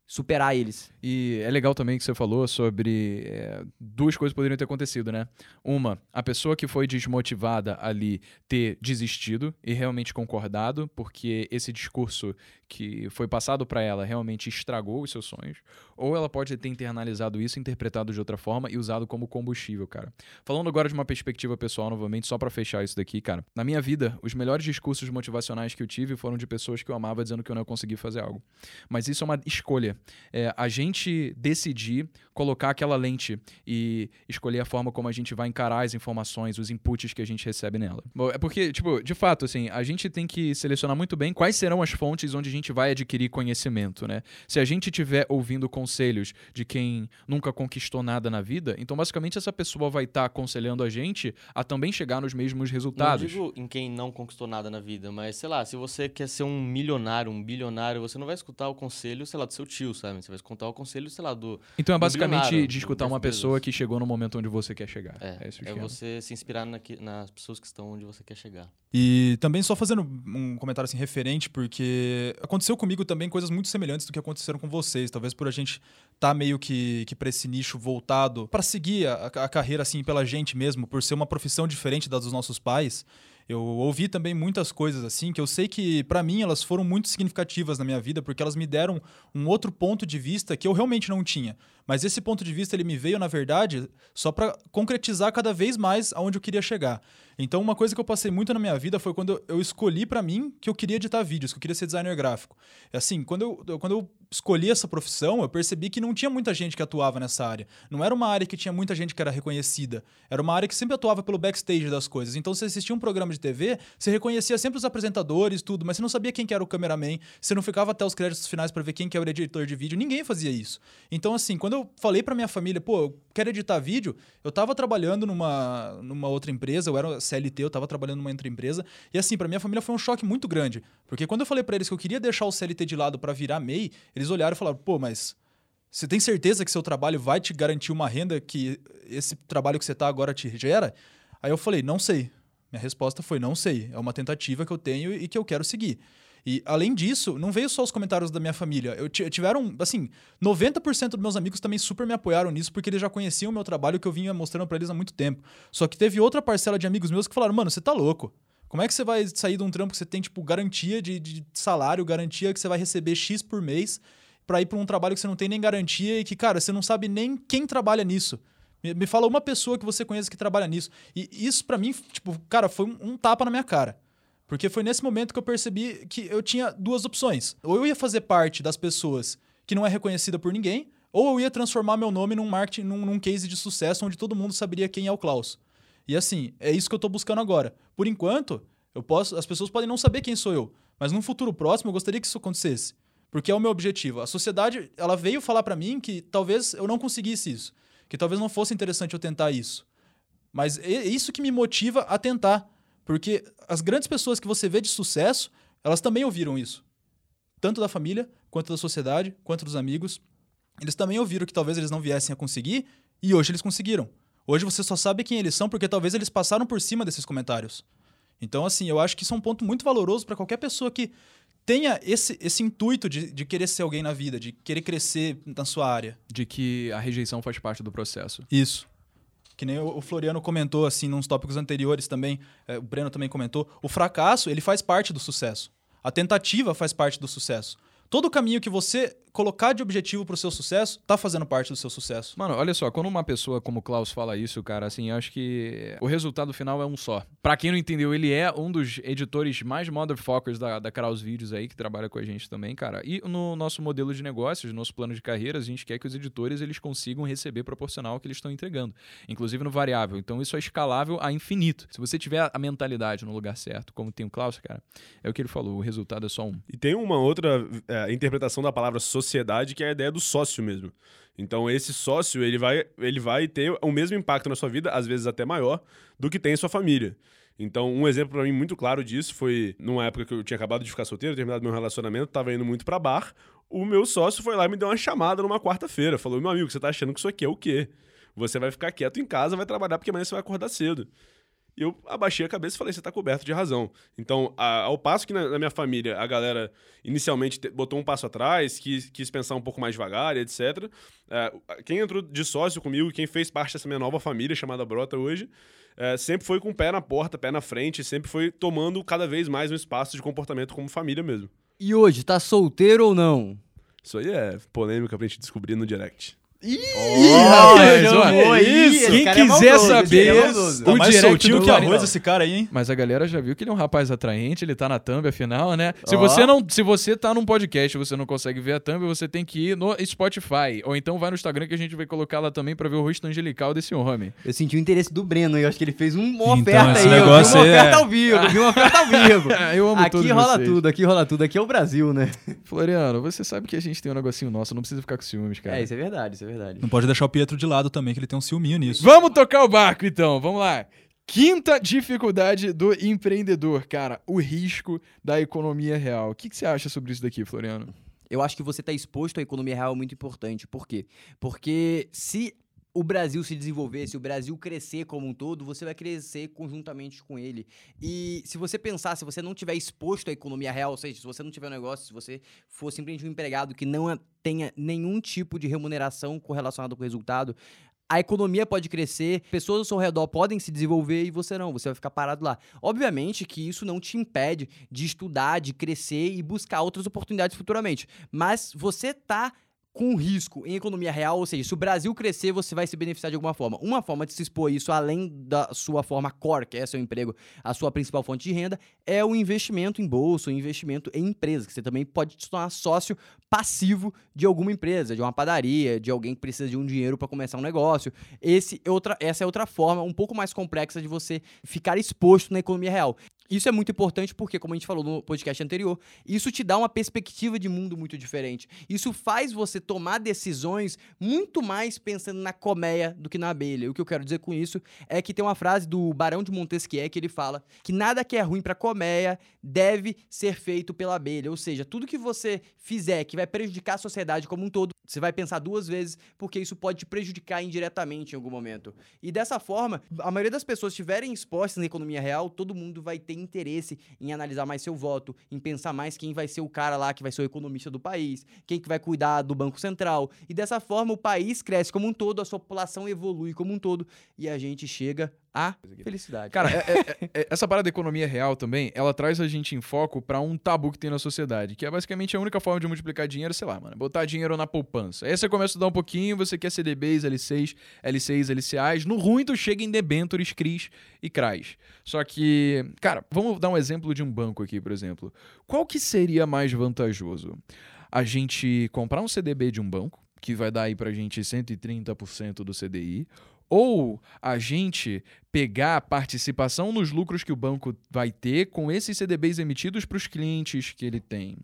superar eles. E é legal também que você falou sobre é, duas coisas poderiam ter acontecido, né? Uma, a pessoa que foi desmotivada ali ter desistido e realmente concordado, porque esse discurso que foi passado para ela realmente estragou os seus sonhos, ou ela pode ter internalizado isso, interpretado de outra forma e usado como combustível, cara. Falando agora de uma perspectiva pessoal novamente, só para fechar isso daqui, cara. Na minha vida, os melhores discursos motivacionais que eu tive foram de pessoas que eu amava dizendo que eu não ia conseguir fazer algo. Mas isso é uma escolha. É, a gente decidir colocar aquela lente e escolher a forma como a gente vai encarar as informações, os inputs que a gente recebe nela. Bom, é porque, tipo, de fato, assim, a gente tem que selecionar muito bem quais serão as fontes onde a gente vai adquirir conhecimento, né? Se a gente estiver ouvindo conselhos de quem nunca conquistou nada na vida, então basicamente essa pessoa vai estar tá aconselhando a gente a também chegar nos mesmos resultados. Não digo em quem não conquistou nada na vida, mas sei lá, se você quer ser um milionário, um bilionário, você não vai escutar o conselho, sei lá, do seu tio, sabe? Você vai escutar o conselho, sei lá, do. Então é basicamente de escutar uma pessoa que chegou no momento onde você quer chegar. É, é, é você se inspirar na, nas pessoas que estão onde você quer chegar. E também só fazendo um comentário assim referente, porque aconteceu comigo também coisas muito semelhantes do que aconteceram com vocês. Talvez por a gente estar tá meio que, que para esse nicho voltado para seguir a, a carreira assim pela gente mesmo, por ser uma profissão diferente da dos nossos pais. Eu ouvi também muitas coisas assim que eu sei que pra mim elas foram muito significativas na minha vida porque elas me deram um outro ponto de vista que eu realmente não tinha. Mas esse ponto de vista ele me veio na verdade só pra concretizar cada vez mais aonde eu queria chegar. Então uma coisa que eu passei muito na minha vida foi quando eu escolhi pra mim que eu queria editar vídeos, que eu queria ser designer gráfico. É assim, quando eu- quando eu escolhi essa profissão, eu percebi que não tinha muita gente que atuava nessa área. Não era uma área que tinha muita gente que era reconhecida. Era uma área que sempre atuava pelo backstage das coisas. Então, você assistia um programa de TV, você reconhecia sempre os apresentadores, tudo, mas você não sabia quem que era o cameraman, você não ficava até os créditos finais para ver quem que era o editor de vídeo. Ninguém fazia isso. Então, assim, quando eu falei para minha família, pô, eu quero editar vídeo, eu tava trabalhando numa, numa outra empresa, eu era CLT, eu tava trabalhando numa outra empresa, e assim, para minha família foi um choque muito grande, porque quando eu falei para eles que eu queria deixar o CLT de lado para virar MEI, eles olharam e falaram, pô, mas você tem certeza que seu trabalho vai te garantir uma renda que esse trabalho que você está agora te gera? Aí eu falei, não sei. Minha resposta foi, não sei. É uma tentativa que eu tenho e que eu quero seguir. E, além disso, não veio só os comentários da minha família. Eu ti- tiveram, assim, 90% dos meus amigos também super me apoiaram nisso, porque eles já conheciam o meu trabalho que eu vinha mostrando para eles há muito tempo. Só que teve outra parcela de amigos meus que falaram, mano, você tá louco. Como é que você vai sair de um trampo que você tem, tipo, garantia de, de salário, garantia que você vai receber X por mês, pra ir pra um trabalho que você não tem nem garantia e que, cara, você não sabe nem quem trabalha nisso. Me, me fala uma pessoa que você conhece que trabalha nisso. E isso, pra mim, tipo, cara, foi um, um tapa na minha cara. Porque foi nesse momento que eu percebi que eu tinha duas opções. Ou eu ia fazer parte das pessoas que não é reconhecida por ninguém, ou eu ia transformar meu nome num marketing, num, num case de sucesso onde todo mundo saberia quem é o Klaus. E assim, é isso que eu tô buscando agora. Por enquanto, eu posso, as pessoas podem não saber quem sou eu, mas num futuro próximo eu gostaria que isso acontecesse, porque é o meu objetivo. A sociedade, ela veio falar pra mim que talvez eu não conseguisse isso, que talvez não fosse interessante eu tentar isso. Mas é isso que me motiva a tentar, porque as grandes pessoas que você vê de sucesso, elas também ouviram isso. Tanto da família, quanto da sociedade, quanto dos amigos. Eles também ouviram que talvez eles não viessem a conseguir, e hoje eles conseguiram. Hoje você só sabe quem eles são porque talvez eles passaram por cima desses comentários. Então, assim, eu acho que isso é um ponto muito valoroso para qualquer pessoa que tenha esse, esse intuito de, de querer ser alguém na vida, de querer crescer na sua área. De que a rejeição faz parte do processo. Isso. Que nem o Floriano comentou, assim, nos tópicos anteriores também, eh, o Breno também comentou, o fracasso, ele faz parte do sucesso. A tentativa faz parte do sucesso. Todo o caminho que você colocar de objetivo pro seu sucesso, tá fazendo parte do seu sucesso. Mano, olha só, quando uma pessoa como o Klaus fala isso, cara, assim, eu acho que o resultado final é um só. Pra quem não entendeu, ele é um dos editores mais motherfuckers da, da Kraus Vídeos aí, que trabalha com a gente também, cara. E no nosso modelo de negócios, nosso plano de carreira, a gente quer que os editores eles consigam receber proporcional ao que eles estão entregando, inclusive no variável. Então isso é escalável a infinito. Se você tiver a mentalidade no lugar certo, como tem o Klaus, cara, é o que ele falou, o resultado é só um. E tem uma outra é, interpretação da palavra sociedade, que é a ideia do sócio mesmo. Então, esse sócio, ele vai, ele vai ter o mesmo impacto na sua vida, às vezes até maior, do que tem em sua família. Então, um exemplo pra mim muito claro disso foi numa época que eu tinha acabado de ficar solteiro, terminado meu relacionamento, tava indo muito pra bar. O meu sócio foi lá e me deu uma chamada numa quarta-feira. Falou: meu amigo, você tá achando que isso aqui é o quê? Você vai ficar quieto em casa, vai trabalhar, porque amanhã você vai acordar cedo. E eu abaixei a cabeça e falei, você tá coberto de razão. Então, a- ao passo que na, na minha família a galera inicialmente te- botou um passo atrás, quis, quis pensar um pouco mais devagar, e etc. é, quem entrou de sócio comigo, quem fez parte dessa minha nova família chamada Brota hoje, é, sempre foi com o pé na porta, pé na frente, sempre foi tomando cada vez mais um espaço de comportamento como família mesmo. E hoje, tá solteiro ou não? Isso aí é polêmica pra gente descobrir no direct. Rapaz, chamou olha, aí, isso. Quem é quiser maldoso, saber, é. Tá o mais direct soltinho do que arroz esse cara aí, hein? Mas a galera já viu que ele é um rapaz atraente, ele tá na thumb, afinal, né? Se Ó. você não, se você tá num podcast e você não consegue ver a thumb, você tem que ir no Spotify. Ou então vai no Instagram que a gente vai colocar lá também pra ver o rosto angelical desse homem. Eu senti o interesse do Breno, eu acho que ele fez um- uma Então, oferta esse aí. Eu vi negócio uma oferta é- ao vivo, eu vi uma oferta ao vivo. eu amo aqui todos rola vocês. tudo, aqui rola tudo. Aqui é o Brasil, né? Floriano, você sabe que a gente tem um negocinho nosso, não precisa ficar com ciúmes, cara. É, isso é verdade, isso é verdade. Não pode deixar o Pietro de lado também, que ele tem um ciúminho nisso. Vamos tocar o barco então, vamos lá. Quinta dificuldade do empreendedor, cara, o risco da economia real. O que, que você acha sobre isso daqui, Floriano? Eu acho que você está exposto à economia real é muito importante. Por quê? Porque se o Brasil se desenvolver, se o Brasil crescer como um todo, você vai crescer conjuntamente com ele. E se você pensar, se você não tiver exposto à economia real, ou seja, se você não tiver um negócio, se você for simplesmente um empregado que não tenha nenhum tipo de remuneração correlacionada com o resultado, a economia pode crescer, pessoas ao seu redor podem se desenvolver e você não, você vai ficar parado lá. Obviamente que isso não te impede de estudar, de crescer e buscar outras oportunidades futuramente, mas você tá com risco em economia real, ou seja, se o Brasil crescer, você vai se beneficiar de alguma forma. Uma forma de se expor isso, além da sua forma core, que é seu emprego, a sua principal fonte de renda, é o investimento em bolsa, o investimento em empresa, que você também pode se tornar sócio passivo de alguma empresa, de uma padaria, de alguém que precisa de um dinheiro para começar um negócio. Esse outra, essa é outra forma um pouco mais complexa de você ficar exposto na economia real. Isso é muito importante porque, como a gente falou no podcast anterior, isso te dá uma perspectiva de mundo muito diferente. Isso faz você tomar decisões muito mais pensando na colmeia do que na abelha. O que eu quero dizer com isso é que tem uma frase do Barão de Montesquieu que ele fala que nada que é ruim para colmeia deve ser feito pela abelha. Ou seja, tudo que você fizer que vai prejudicar a sociedade como um todo, você vai pensar duas vezes porque isso pode te prejudicar indiretamente em algum momento. E dessa forma, a maioria das pessoas estiverem expostas na economia real, todo mundo vai ter interesse em analisar mais seu voto, em pensar mais quem vai ser o cara lá que vai ser o economista do país, quem que vai cuidar do Banco Central. E dessa forma o país cresce como um todo, a sua população evolui como um todo e a gente chega à felicidade. Cara, é- é- é- essa parada da economia real também, ela traz a gente em foco pra um tabu que tem na sociedade, que é basicamente a única forma de multiplicar dinheiro, sei lá, mano, botar dinheiro na poupança. Aí você começa a estudar um pouquinho, você quer CDBs, L6, L6, LCAs, no ruim tu chega em debentures, CRIs e CRAs. Só que, cara, vamos dar um exemplo de um banco aqui, por exemplo. Qual que seria mais vantajoso? A gente comprar um CDB de um banco, que vai dar aí pra gente 130% do CDI, ou a gente pegar a participação nos lucros que o banco vai ter com esses CDBs emitidos para os clientes que ele tem.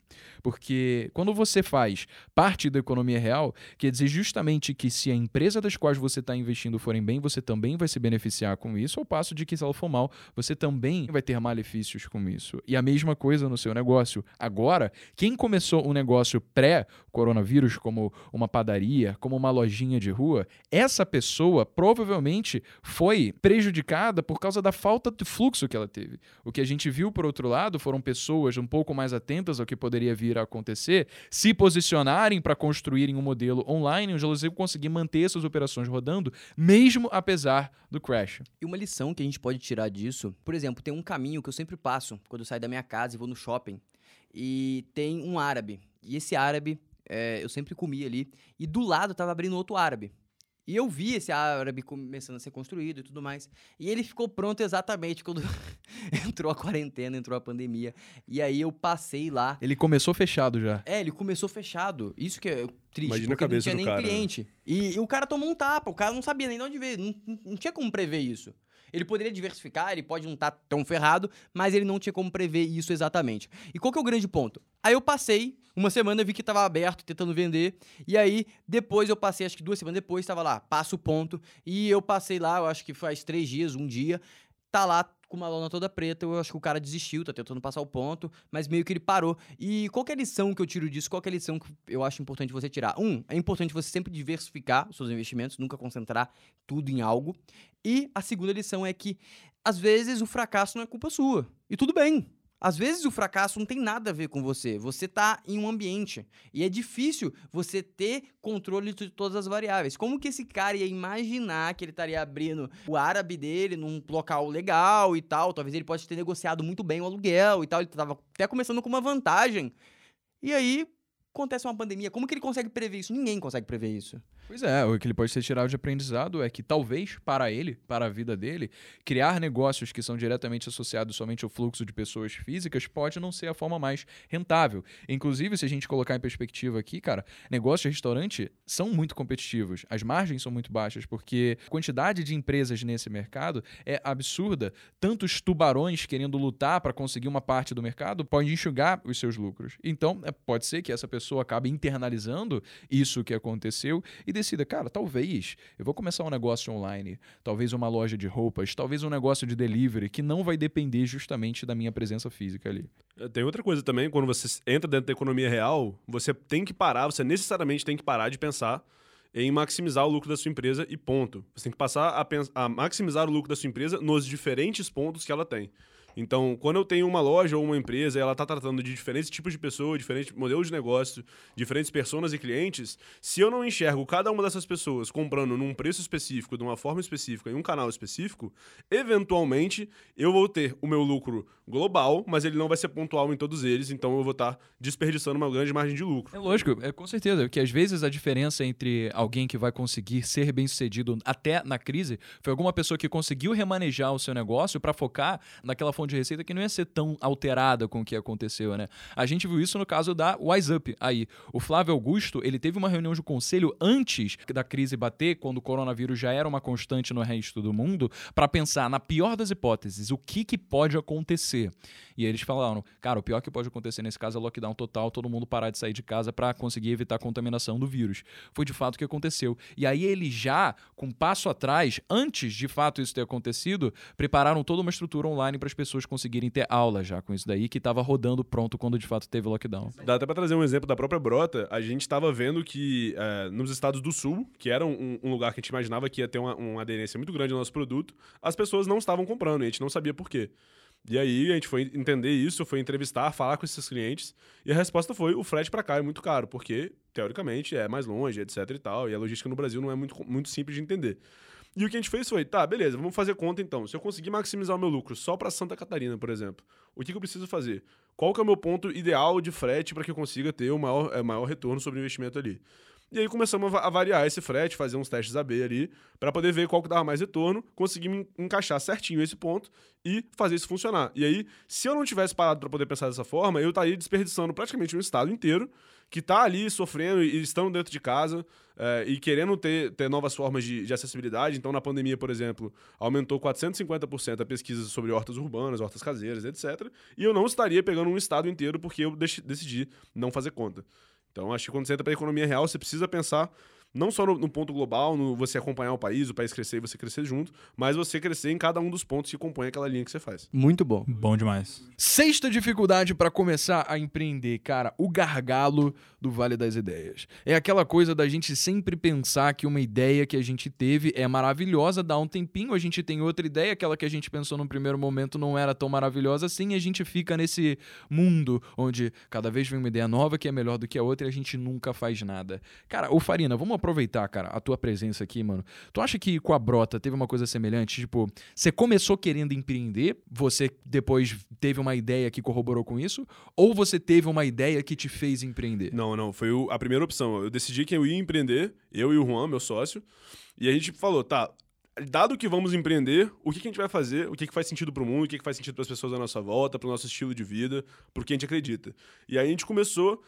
Porque quando você faz parte da economia real, quer dizer justamente que se a empresa das quais você está investindo forem bem, você também vai se beneficiar com isso, ao passo de que se ela for mal, você também vai ter malefícios com isso. E a mesma coisa no seu negócio. Agora, quem começou um negócio pré-coronavírus, como uma padaria, como uma lojinha de rua, essa pessoa provavelmente foi prejudicada por causa da falta de fluxo que ela teve. O que a gente viu, por outro lado, foram pessoas um pouco mais atentas ao que poderia vir a acontecer, se posicionarem para construírem um modelo online onde elas iam conseguir manter suas operações rodando, mesmo apesar do crash. E uma lição que a gente pode tirar disso, por exemplo, tem um caminho que eu sempre passo quando eu saio da minha casa e vou no shopping. E tem um árabe. E esse árabe, é, eu sempre comi ali. E do lado tava abrindo outro árabe. E eu vi esse árabe começando a ser construído e tudo mais. E ele ficou pronto exatamente quando entrou a quarentena, entrou a pandemia. E aí eu passei lá. Ele começou fechado já. É, ele começou fechado. Isso que é triste. Imagina a porque cabeça não do tinha nem cara, né? cliente. E, e o cara tomou um tapa. O cara não sabia nem de onde veio. Não- não tinha como prever isso. Ele poderia diversificar, ele pode não estar tão ferrado, mas ele não tinha como prever isso exatamente. E qual que é o grande ponto? Aí eu passei, uma semana vi que estava aberto, tentando vender, e aí depois eu passei, acho que duas semanas depois, estava lá, passo o ponto, e eu passei lá, eu acho que faz três dias, um dia, tá lá com uma lona toda preta, eu acho que o cara desistiu, tá tentando passar o ponto, mas meio que ele parou. E qual é a lição que eu tiro disso? Qual é a lição que eu acho importante você tirar? Um, é importante você sempre diversificar os seus investimentos, nunca concentrar tudo em algo. E a segunda lição é que, às vezes, o fracasso não é culpa sua. E tudo bem. Às vezes o fracasso não tem nada a ver com você. Você tá em um ambiente. E é difícil você ter controle de todas as variáveis. Como que esse cara ia imaginar que ele estaria abrindo o árabe dele num local legal e tal? Talvez ele possa ter negociado muito bem o aluguel e tal. Ele tava até começando com uma vantagem. E aí acontece uma pandemia. Como que ele consegue prever isso? Ninguém consegue prever isso. Pois é, o que ele pode ter tirado de aprendizado é que talvez para ele, para a vida dele, criar negócios que são diretamente associados somente ao fluxo de pessoas físicas pode não ser a forma mais rentável. Inclusive, se a gente colocar em perspectiva aqui, cara, negócios de restaurante são muito competitivos, as margens são muito baixas, porque a quantidade de empresas nesse mercado é absurda. Tantos tubarões querendo lutar para conseguir uma parte do mercado pode enxugar os seus lucros. Então, é, pode ser que essa pessoa acabe internalizando isso que aconteceu e decida, cara, talvez eu vou começar um negócio online, talvez uma loja de roupas, talvez um negócio de delivery que não vai depender justamente da minha presença física ali. É, Tem outra coisa também, quando você entra dentro da economia real, você tem que parar, você necessariamente tem que parar de pensar em maximizar o lucro da sua empresa e ponto. Você tem que passar a, a maximizar o lucro da sua empresa nos diferentes pontos que ela tem. Então, quando eu tenho uma loja ou uma empresa e ela está tratando de diferentes tipos de pessoas, diferentes modelos de negócio, diferentes pessoas e clientes, se eu não enxergo cada uma dessas pessoas comprando num preço específico, de uma forma específica, em um canal específico, eventualmente eu vou ter o meu lucro global, mas ele não vai ser pontual em todos eles, então eu vou estar tá desperdiçando uma grande margem de lucro. É lógico, é com certeza, que às vezes a diferença entre alguém que vai conseguir ser bem-sucedido até na crise foi alguma pessoa que conseguiu remanejar o seu negócio para focar naquela fonte de receita que não ia ser tão alterada com o que aconteceu, né? A gente viu isso no caso da Wise Up aí. O Flávio Augusto, ele teve uma reunião de conselho antes da crise bater, quando o coronavírus já era uma constante no resto do mundo, para pensar na pior das hipóteses, o que, que pode acontecer. E eles falaram, cara, o pior que pode acontecer nesse caso é lockdown total, todo mundo parar de sair de casa para conseguir evitar a contaminação do vírus. Foi de fato o que aconteceu. E aí eles já, com um passo atrás, antes de fato isso ter acontecido, prepararam toda uma estrutura online para as pessoas conseguirem ter aula já com isso daí, que estava rodando pronto quando de fato teve lockdown. Dá até para trazer um exemplo da própria Brota. A gente estava vendo que é, nos estados do sul, que era um, um, lugar que a gente imaginava que ia ter uma, uma aderência muito grande ao nosso produto, as pessoas não estavam comprando e a gente não sabia por quê. E aí a gente foi entender isso, foi entrevistar, falar com esses clientes, e a resposta foi: o frete para cá é muito caro, porque teoricamente é mais longe, etc e tal, e a logística no Brasil não é muito, muito simples de entender. E o que a gente fez foi, tá, beleza, vamos fazer conta então. Se eu conseguir maximizar o meu lucro só para Santa Catarina, por exemplo, o que, que, eu preciso fazer? Qual que é o meu ponto ideal de frete para que eu consiga ter o maior, é, maior retorno sobre o investimento ali? E aí começamos a variar esse frete, fazer uns testes AB ali, para poder ver qual que dava mais retorno, conseguir encaixar certinho esse ponto e fazer isso funcionar. E aí, se eu não tivesse parado para poder pensar dessa forma, eu estaria desperdiçando praticamente um estado inteiro que está ali sofrendo e estando dentro de casa é, e querendo ter, ter novas formas de, de, acessibilidade. Então, na pandemia, por exemplo, aumentou 450% a pesquisa sobre hortas urbanas, hortas caseiras, etc. E eu não estaria pegando um estado inteiro porque eu decidi não fazer conta. Então, acho que quando você entra para a economia real, você precisa pensar não só no, no, ponto global, no você acompanhar o país, o país crescer e você crescer junto, mas você crescer em cada um dos pontos que compõem aquela linha que você faz. Muito bom. Bom demais. Sexta dificuldade para começar a empreender, cara, o gargalo do Vale das Ideias. É aquela coisa da gente sempre pensar que uma ideia que a gente teve é maravilhosa, dá um tempinho, a gente tem outra ideia, aquela que a gente pensou no primeiro momento não era tão maravilhosa assim, e a gente fica nesse mundo onde cada vez vem uma ideia nova que é melhor do que a outra e a gente nunca faz nada. Cara, o Farina, vamos aproveitar, cara, a tua presença aqui, mano. Tu acha que com a Brota teve uma coisa semelhante? Tipo, você começou querendo empreender, você depois teve uma ideia que corroborou com isso? Ou você teve uma ideia que te fez empreender? Não, não. Foi a primeira opção. Eu decidi que eu ia empreender, eu e o Juan, meu sócio. E a gente falou, tá, dado que vamos empreender, o que, que a gente vai fazer, o que, que faz sentido para o mundo, o que, que faz sentido para as pessoas à nossa volta, para o nosso estilo de vida, para que a gente acredita. E aí a gente começou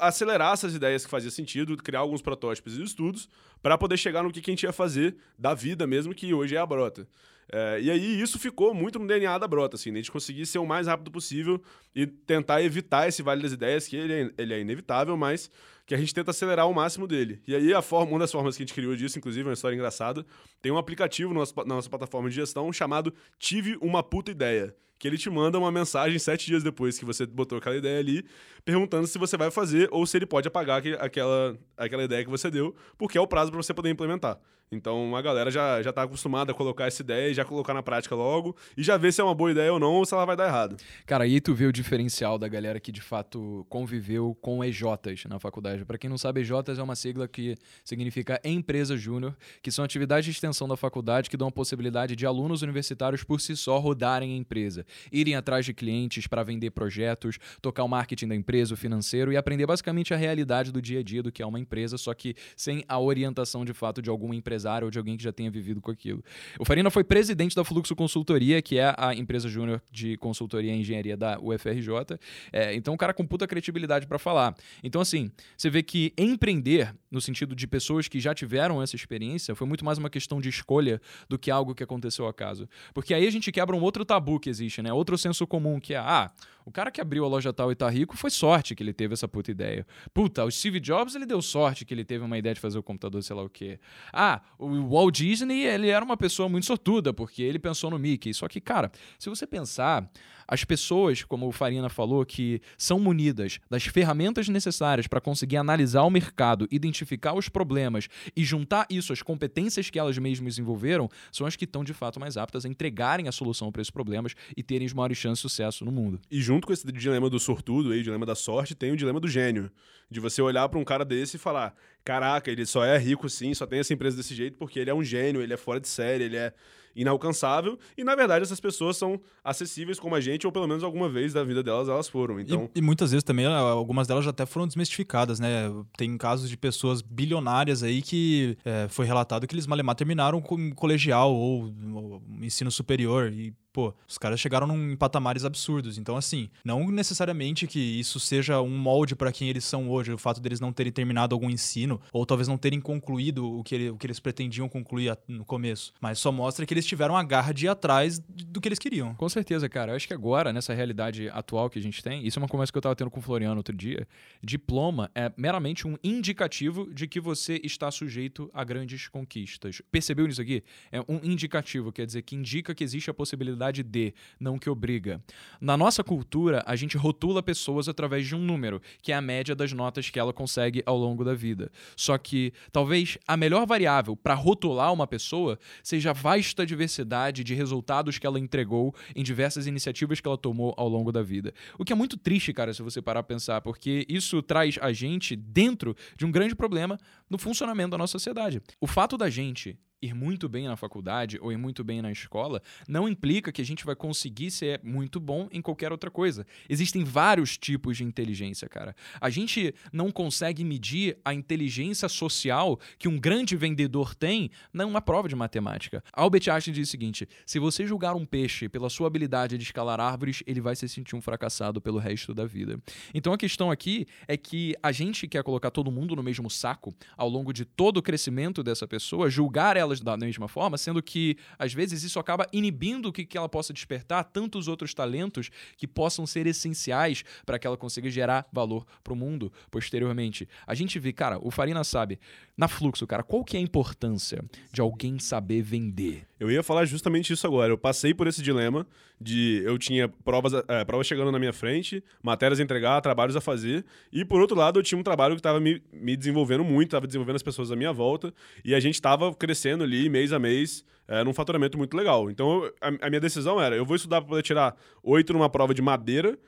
acelerar essas ideias que faziam sentido, criar alguns protótipos e estudos, para poder chegar no que, a gente ia fazer da vida mesmo, que hoje é a Brota. É, e aí isso ficou muito no DNA da Brota, assim, né? a gente conseguir ser o mais rápido possível e tentar evitar esse Vale das Ideias, que ele é, ele é inevitável, mas que a gente tenta acelerar o máximo dele. E aí a forma, uma das formas que a gente criou disso, inclusive, é uma história engraçada, tem um aplicativo na nossa plataforma de gestão chamado Tive Uma Puta Ideia que ele te manda uma mensagem sete dias depois que você botou aquela ideia ali, perguntando se você vai fazer ou se ele pode apagar aquela, aquela ideia que você deu, porque é o prazo para você poder implementar. Então a galera já, já tá acostumada a colocar essa ideia e já colocar na prática logo e já ver se é uma boa ideia ou não ou se ela vai dar errado. Cara, aí tu vê o diferencial da galera que de fato conviveu com EJs na faculdade. Para quem não sabe, EJs é uma sigla que significa Empresa Júnior, que são atividades de extensão da faculdade que dão a possibilidade de alunos universitários por si só rodarem a empresa, irem atrás de clientes para vender projetos, tocar o marketing da empresa, o financeiro e aprender basicamente a realidade do dia a dia do que é uma empresa, só que sem a orientação de fato de alguma empresa empresário ou de alguém que já tenha vivido com aquilo. O Farina foi presidente da Fluxo Consultoria, que é a empresa júnior de consultoria e engenharia da UFRJ. É, então, um cara com puta credibilidade para falar. Então, assim, você vê que empreender, no sentido de pessoas que já tiveram essa experiência, foi muito mais uma questão de escolha do que algo que aconteceu acaso. Porque aí a gente quebra um outro tabu que existe, né? Outro senso comum, que é, ah, o cara que abriu a loja tal e tá rico foi sorte que ele teve essa puta ideia. Puta, o Steve Jobs, ele deu sorte que ele teve uma ideia de fazer o computador, sei lá o quê. Ah, o Walt Disney, ele era uma pessoa muito sortuda, porque ele pensou no Mickey. Só que, cara, se você pensar, As pessoas, como o Farina falou, que são munidas das ferramentas necessárias para conseguir analisar o mercado, identificar os problemas e juntar isso às competências que elas mesmas desenvolveram, são as que estão de fato mais aptas a entregarem a solução para esses problemas e terem as maiores chances de sucesso no mundo. E junto com esse dilema do sortudo aí, o dilema da sorte, tem o dilema do gênio. De você olhar para um cara desse e falar: caraca, ele só é rico sim, só tem essa empresa desse jeito porque ele é um gênio, ele é fora de série, ele é inalcançável. E na verdade essas pessoas são acessíveis como a gente, ou pelo menos alguma vez da vida delas elas foram. Então... E, e muitas vezes também, algumas delas já até foram desmistificadas, né? Tem casos de pessoas bilionárias aí que é, foi relatado que eles malemar terminaram com colegial ou, ou ensino superior. E pô, os caras chegaram num patamares absurdos. Então, assim, não necessariamente que isso seja um molde para quem eles são hoje, o fato deles não terem terminado algum ensino, ou talvez não terem concluído o que, ele, o que eles pretendiam concluir no começo. Mas só mostra que eles tiveram a garra de ir atrás do que eles queriam. Com certeza, cara. Eu acho que agora, nessa realidade atual que a gente tem, isso é uma conversa que eu tava tendo com o Floriano outro dia. Diploma é meramente um indicativo de que você está sujeito a grandes conquistas. Percebeu nisso aqui? É um indicativo, quer dizer, que indica que existe a possibilidade de, não que obriga. Na nossa cultura, a gente rotula pessoas através de um número, que é a média das notas que ela consegue ao longo da vida. Só que talvez a melhor variável para rotular uma pessoa seja a vasta diversidade de resultados que ela entregou em diversas iniciativas que ela tomou ao longo da vida. O que é muito triste, cara, se você parar a pensar, porque isso traz a gente dentro de um grande problema no funcionamento da nossa sociedade. O fato da gente ir muito bem na faculdade ou ir muito bem na escola não implica que a gente vai conseguir ser muito bom em qualquer outra coisa. Existem vários tipos de inteligência, cara. A gente não consegue medir a inteligência social que um grande vendedor tem numa prova de matemática. Albert Einstein diz o seguinte: se você julgar um peixe pela sua habilidade de escalar árvores, ele vai se sentir um fracassado pelo resto da vida. Então a questão aqui é que a gente quer colocar todo mundo no mesmo saco ao longo de todo o crescimento dessa pessoa, julgar ela elas da mesma forma, sendo que às vezes isso acaba inibindo que, que ela possa despertar tantos outros talentos que possam ser essenciais para que ela consiga gerar valor para o mundo posteriormente. A gente vê, cara, o Farina sabe, na Fluxo, cara, qual que é a importância de alguém saber vender? Eu ia falar justamente isso agora. Eu passei por esse dilema de eu tinha provas, é, provas chegando na minha frente, matérias a entregar, trabalhos a fazer, e por outro lado eu tinha um trabalho que estava me, me desenvolvendo muito, estava desenvolvendo as pessoas à minha volta, e a gente estava crescendo ali mês a mês, é, num faturamento muito legal. Então eu, a, a minha decisão era: eu vou estudar para poder tirar oito numa prova de madeira,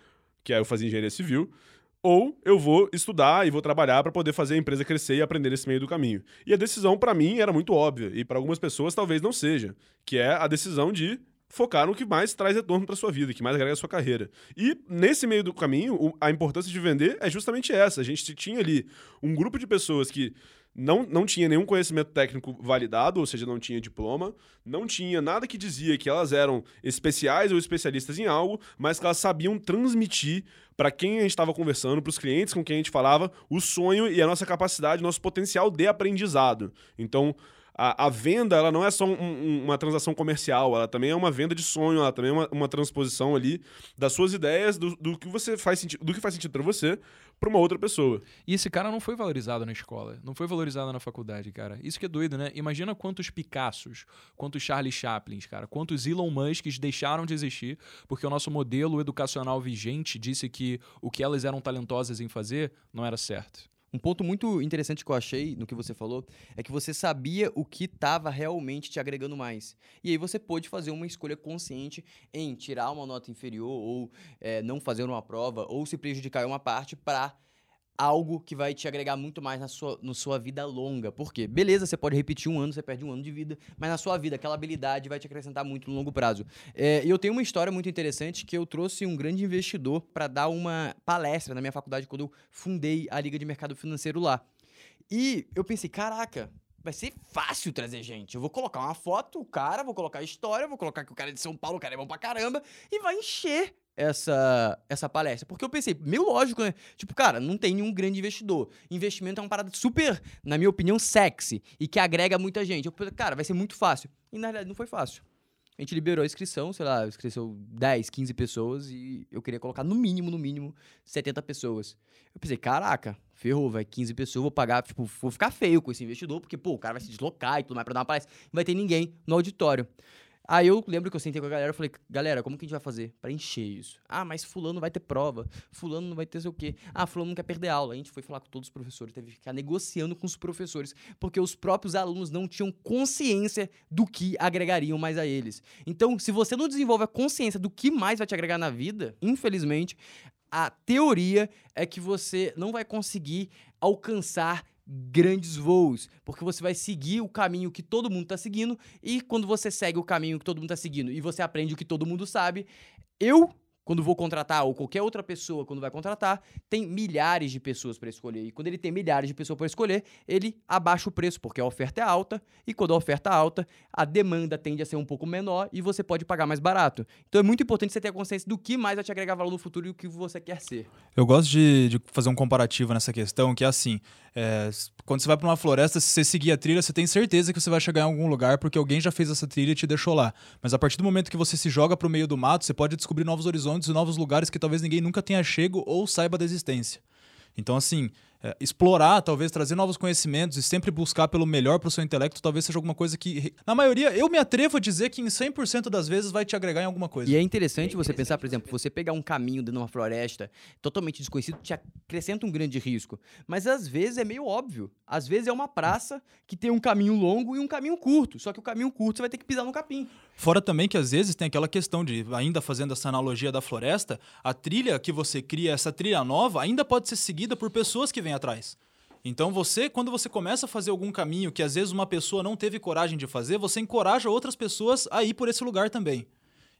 que aí eu fazia engenharia civil, ou eu vou estudar e vou trabalhar para poder fazer a empresa crescer e aprender nesse meio do caminho. E a decisão para mim era muito óbvia e para algumas pessoas talvez não seja, que é a decisão de focar no que mais traz retorno para sua vida, que mais agrega a sua carreira. E nesse meio do caminho, a importância de vender é justamente essa. A gente tinha ali um grupo de pessoas que não, não tinha nenhum conhecimento técnico validado, ou seja, não tinha diploma, não tinha nada que dizia que elas eram especiais ou especialistas em algo, mas que elas sabiam transmitir para quem a gente estava conversando, para os clientes com quem a gente falava, o sonho e a nossa capacidade, nosso potencial de aprendizado. Então, a, a venda ela não é só um, um, uma transação comercial, ela também é uma venda de sonho, ela também é uma, uma transposição ali das suas ideias, do, do que você faz sentido, do que faz sentido para você, para uma outra pessoa. E esse cara não foi valorizado na escola, não foi valorizado na faculdade, cara. Isso que é doido, né? Imagina quantos Picassos, quantos Charlie Chaplins, cara, quantos Elon Musks deixaram de existir porque o nosso modelo educacional vigente disse que o que elas eram talentosas em fazer não era certo. Um ponto muito interessante que eu achei no que você falou é que você sabia o que estava realmente te agregando mais. E aí você pôde fazer uma escolha consciente em tirar uma nota inferior ou é, não fazer uma prova ou se prejudicar em uma parte para algo que vai te agregar muito mais na sua, na sua vida longa. Por quê? Beleza, você pode repetir um ano, você perde um ano de vida, mas na sua vida, aquela habilidade vai te acrescentar muito no longo prazo. É, e eu tenho uma história muito interessante que eu trouxe um grande investidor para dar uma palestra na minha faculdade quando eu fundei a Liga de Mercado Financeiro lá. E eu pensei, caraca, vai ser fácil trazer gente. Eu vou colocar uma foto, o cara, vou colocar a história, vou colocar que o cara é de São Paulo, o cara é bom pra caramba, e vai encher essa, essa palestra. Porque eu pensei, meio lógico, né? Tipo, cara, não tem nenhum grande investidor. Investimento é uma parada super, na minha opinião, sexy e que agrega muita gente. Eu pensei, cara, vai ser muito fácil. E na realidade não foi fácil. A gente liberou a inscrição, sei lá, inscrição 10, 15 pessoas e eu queria colocar no mínimo, no mínimo, 70 pessoas. Eu pensei, caraca, ferrou, vai 15 pessoas, vou pagar, tipo, vou ficar feio com esse investidor, porque, pô, o cara vai se deslocar e tudo mais pra dar uma palestra. Não vai ter ninguém no auditório. Aí eu lembro que eu sentei com a galera e falei, galera, como que a gente vai fazer pra encher isso? Ah, mas fulano vai ter prova, fulano não vai ter sei o quê. Ah, fulano não quer perder aula. A gente foi falar com todos os professores, teve que ficar negociando com os professores, porque os próprios alunos não tinham consciência do que agregariam mais a eles. Então, se você não desenvolve a consciência do que mais vai te agregar na vida, infelizmente, a teoria é que você não vai conseguir alcançar grandes voos, porque você vai seguir o caminho que todo mundo está seguindo e quando você segue o caminho que todo mundo está seguindo e você aprende o que todo mundo sabe, eu quando vou contratar, ou qualquer outra pessoa quando vai contratar, tem milhares de pessoas para escolher. E quando ele tem milhares de pessoas para escolher, ele abaixa o preço, porque a oferta é alta, e quando a oferta é alta, a demanda tende a ser um pouco menor e você pode pagar mais barato. Então é muito importante você ter a consciência do que mais vai te agregar valor no futuro e o que você quer ser. Eu gosto de, de fazer um comparativo nessa questão, que é assim: é, quando você vai para uma floresta, se você seguir a trilha, você tem certeza que você vai chegar em algum lugar, porque alguém já fez essa trilha e te deixou lá. Mas a partir do momento que você se joga para o meio do mato, você pode descobrir novos horizontes e novos lugares que talvez ninguém nunca tenha chego ou saiba da existência. Então, assim, é, explorar, talvez trazer novos conhecimentos e sempre buscar pelo melhor para o seu intelecto, talvez seja alguma coisa que, na maioria, eu me atrevo a dizer que em 100% das vezes vai te agregar em alguma coisa. E é interessante você pensar, por exemplo, você pegar um caminho dentro de uma floresta totalmente desconhecido te acrescenta um grande risco. Mas às vezes é meio óbvio. Às vezes é uma praça que tem um caminho longo e um caminho curto. Só que o caminho curto você vai ter que pisar no capim. Fora também que às vezes tem aquela questão de, ainda fazendo essa analogia da floresta, a trilha que você cria, essa trilha nova, ainda pode ser seguida por pessoas que vêm atrás. Então você, quando você começa a fazer algum caminho que às vezes uma pessoa não teve coragem de fazer, você encoraja outras pessoas a ir por esse lugar também.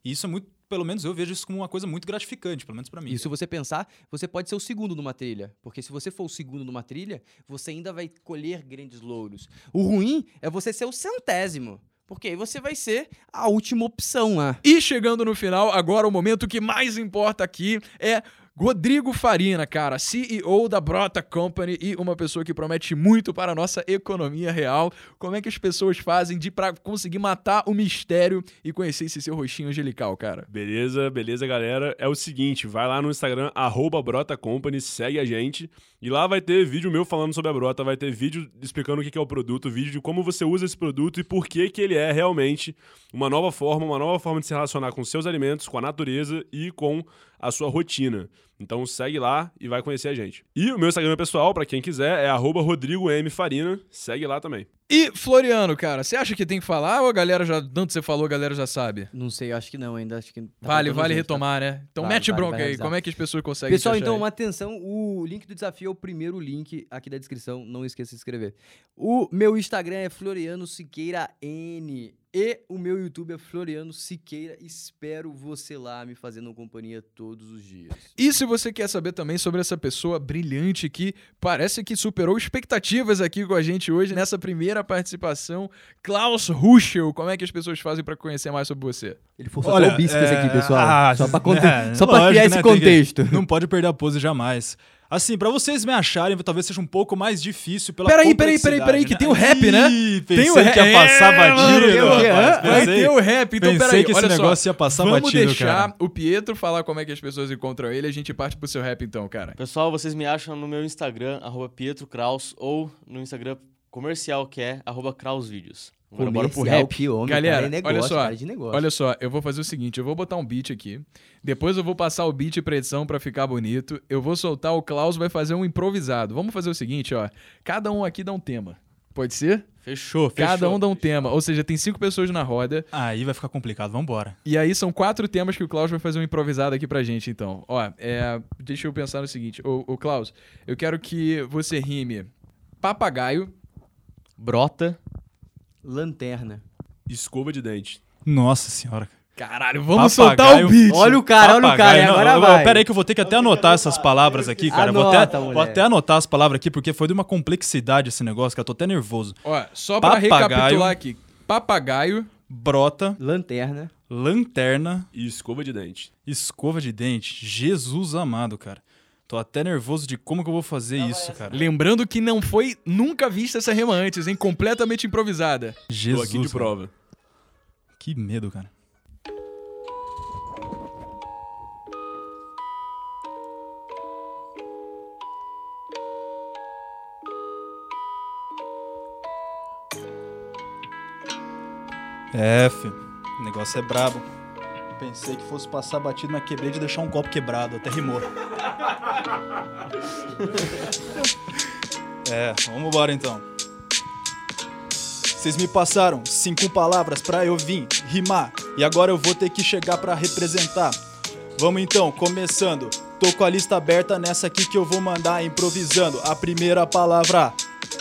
E isso é muito, pelo menos eu vejo isso como uma coisa muito gratificante, pelo menos pra mim. E se você pensar, você pode ser o segundo numa trilha. Porque se você for o segundo numa trilha, você ainda vai colher grandes louros. O ruim é você ser o centésimo. Porque aí você vai ser a última opção lá. E chegando no final, agora o momento que mais importa aqui é Rodrigo Farina, cara, CEO da Brota Company e uma pessoa que promete muito para a nossa economia real. Como é que as pessoas fazem de para conseguir matar o mistério e conhecer esse seu rostinho angelical, cara? Beleza, beleza, galera. É o seguinte, vai lá no Instagram, arroba Brota Company, segue a gente. E lá vai ter vídeo meu falando sobre a Brota, vai ter vídeo explicando o que é o produto, vídeo de como você usa esse produto e por que que ele é realmente uma nova forma, uma nova forma de se relacionar com seus alimentos, com a natureza e com a sua rotina. Então segue lá e vai conhecer a gente. E o meu Instagram pessoal, pra quem quiser, é arroba Rodrigo M. Farina. Segue lá também. E Floriano, cara, você acha que tem que falar ou a galera já, tanto você falou, a galera já sabe? Não sei, acho que não ainda. Acho que tá vale, vale gente, tá? retomar, né? Então Vale, mete vale, bronca vale aí, como é que as pessoas conseguem Pessoal, então, aí? uma atenção. O link do desafio é o primeiro link aqui da descrição. Não esqueça de se inscrever. O meu Instagram é Floriano Siqueira N. E o meu YouTube é Floriano Siqueira. Espero você lá me fazendo companhia todos os dias. E se você quer saber também sobre essa pessoa brilhante que parece que superou expectativas aqui com a gente hoje nessa primeira participação, Klaus Ruschel, como é que as pessoas fazem pra conhecer mais sobre você? Ele forçou até o bíceps aqui, pessoal. ah, só pra, conte- é, criar né, esse tem que- contexto. não pode perder a pose jamais. Assim, pra vocês me acharem, talvez seja um pouco mais difícil pela Peraí, peraí, peraí, peraí, que tem o rap, né? Ih, Tem pensei o rap. que ia passar É, batido, mano, tem o rapaz, pensei- rap, então pensei peraí, que esse olha só. negócio ia passar Vamos batido, deixar cara. o Pietro falar como é que as pessoas encontram ele, a gente parte pro seu rap então, cara. Pessoal, vocês me acham no meu Instagram, arroba Pietro Kraus, ou no Instagram comercial, que é arroba Krausvídeos. Agora bora pro Comercial, rap. que homem, Galera, cara, é negócio, olha só, cara, de negócio. Olha só, eu vou fazer o seguinte, eu vou botar um beat aqui, depois eu vou passar o beat pra edição pra ficar bonito, eu vou soltar, o Klaus vai fazer um improvisado. Vamos fazer o seguinte, ó, cada um aqui dá um tema. Pode ser? Fechou, fechou. Cada um dá um tema, ou seja, tem cinco pessoas na roda, Aí vai ficar complicado, vambora. e aí são quatro temas que o Klaus vai fazer um improvisado aqui pra gente, então. Ó, é, deixa eu pensar no seguinte, ô, ô Klaus, eu quero que você rime papagaio, Brota. Lanterna. Escova de dente. Nossa senhora. caralho, vamos Papagaio. soltar o beat. Olha o cara, olha o cara, e Papagaio. Não, agora eu- vai. Pera aí que eu vou ter que até anotar essas palavras aqui, cara. vou, Anota, até, vou até anotar as palavras aqui, porque foi de uma complexidade esse negócio, que eu tô até nervoso. Ó, só pra Papagaio. recapitular aqui, papagaio, Brota, Lanterna. lanterna, E escova de dente. escova de dente. Jesus amado, cara. Tô até nervoso de como que eu vou fazer isso, cara. Lembrando que não foi nunca vista essa rima antes, hein? Completamente improvisada. Tô Jesus. aqui de cara. prova. Que medo, cara. F. O negócio é brabo. Pensei que fosse passar batido, mas quebrei de deixar um copo quebrado, até rimou. é, vamos embora então. Vocês me passaram cinco palavras pra eu vir rimar e agora eu vou ter que chegar pra representar. Vamos então, começando. Tô com a lista aberta nessa aqui que eu vou mandar improvisando. A primeira palavra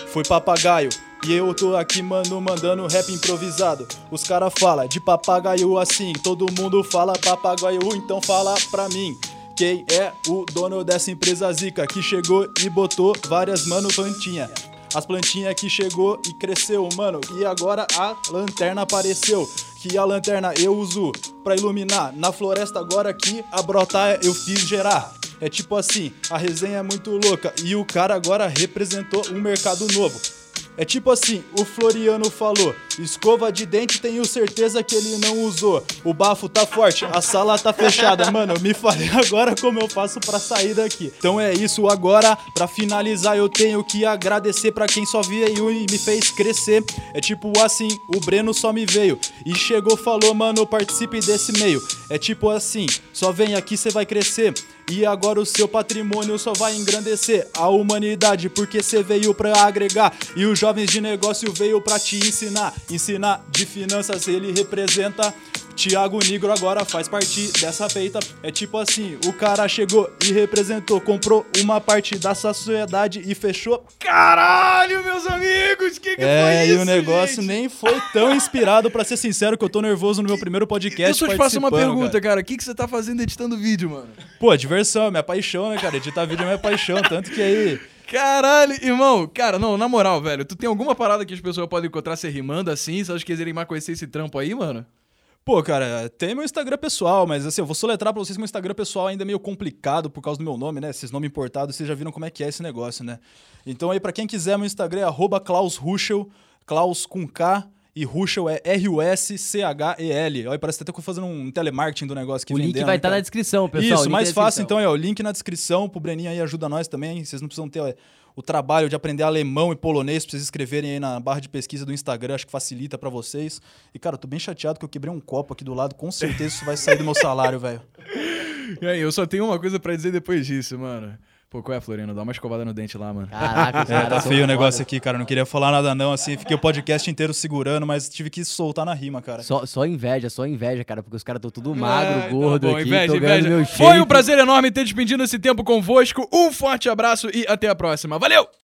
foi papagaio. E eu tô aqui, mano, mandando rap improvisado. Os cara fala de papagaio assim, todo mundo fala papagaio, então fala pra mim. Quem é o dono dessa empresa zica que chegou e botou várias mano plantinha? As plantinhas que chegou e cresceu, mano, e agora a lanterna apareceu. Que a lanterna eu uso pra iluminar. Na floresta agora que a brotar eu fiz gerar. É tipo assim, a resenha é muito louca e o cara agora representou um mercado novo. É tipo assim, o Floriano falou: escova de dente, tenho certeza que ele não usou. O bafo tá forte, a sala tá fechada. Mano, me falei agora como eu faço pra sair daqui. Então é isso agora, pra finalizar eu tenho que agradecer pra quem só veio e me fez crescer. É tipo assim, o Breno só me veio e chegou, falou, mano, participe desse meio. É tipo assim, só vem aqui, cê vai crescer. E agora o seu patrimônio só vai engrandecer a humanidade, porque você veio pra agregar. E os jovens de negócio veio pra te ensinar. Ensinar de finanças, ele representa. Tiago Negro agora faz parte dessa feita. É tipo assim: o cara chegou e representou, comprou uma parte da sociedade e fechou. Caralho, meus amigos, que que É, foi e isso, o negócio gente? nem foi tão inspirado, pra ser sincero, que eu tô nervoso no meu primeiro podcast. Deixa eu te fazer uma pergunta, cara. O que, que você tá fazendo editando vídeo, mano? Pô, diversão, é minha paixão, né, cara? Editar vídeo é minha paixão, tanto que aí. Caralho, irmão. Cara, não, na moral, velho. Tu tem alguma parada que as pessoas podem encontrar você rimando assim? Se elas quiserem mais conhecer esse trampo aí, mano? Pô, cara, tem meu Instagram pessoal, mas assim, eu vou soletrar pra vocês que meu Instagram pessoal ainda é meio complicado por causa do meu nome, né? Esses nomes importados, vocês já viram como é que é esse negócio, né? Então aí, pra quem quiser, meu Instagram é arroba Klaus Ruschel, Klaus com K, e Ruschel é R-U-S-C-H-E-L. Olha, parece até que eu tô fazendo um telemarketing do negócio que O link vai estar cara? na descrição, pessoal. o Isso, mais fácil então é o link na descrição pro Breninho aí, ajuda nós também. Vocês não precisam ter é, o trabalho de aprender alemão e polonês pra vocês escreverem aí na barra de pesquisa do Instagram, acho que facilita pra vocês. E cara, eu tô bem chateado que eu quebrei um copo aqui do lado, com certeza isso vai sair do meu salário, velho. E aí, eu só tenho uma coisa pra dizer depois disso, mano. Pô, qual é, Floriano? Dá uma escovada no dente lá, mano. Caraca, os É, tá feio o negócio aqui, cara. Não queria falar nada, não. Assim, fiquei o podcast inteiro segurando, mas tive que soltar na rima, cara. Só, só inveja, só inveja, cara, porque os caras estão tudo magro, Ai, gordo tá bom, aqui, inveja, inveja. Foi um prazer enorme ter despendido esse tempo convosco. Um forte abraço e até a próxima. Valeu!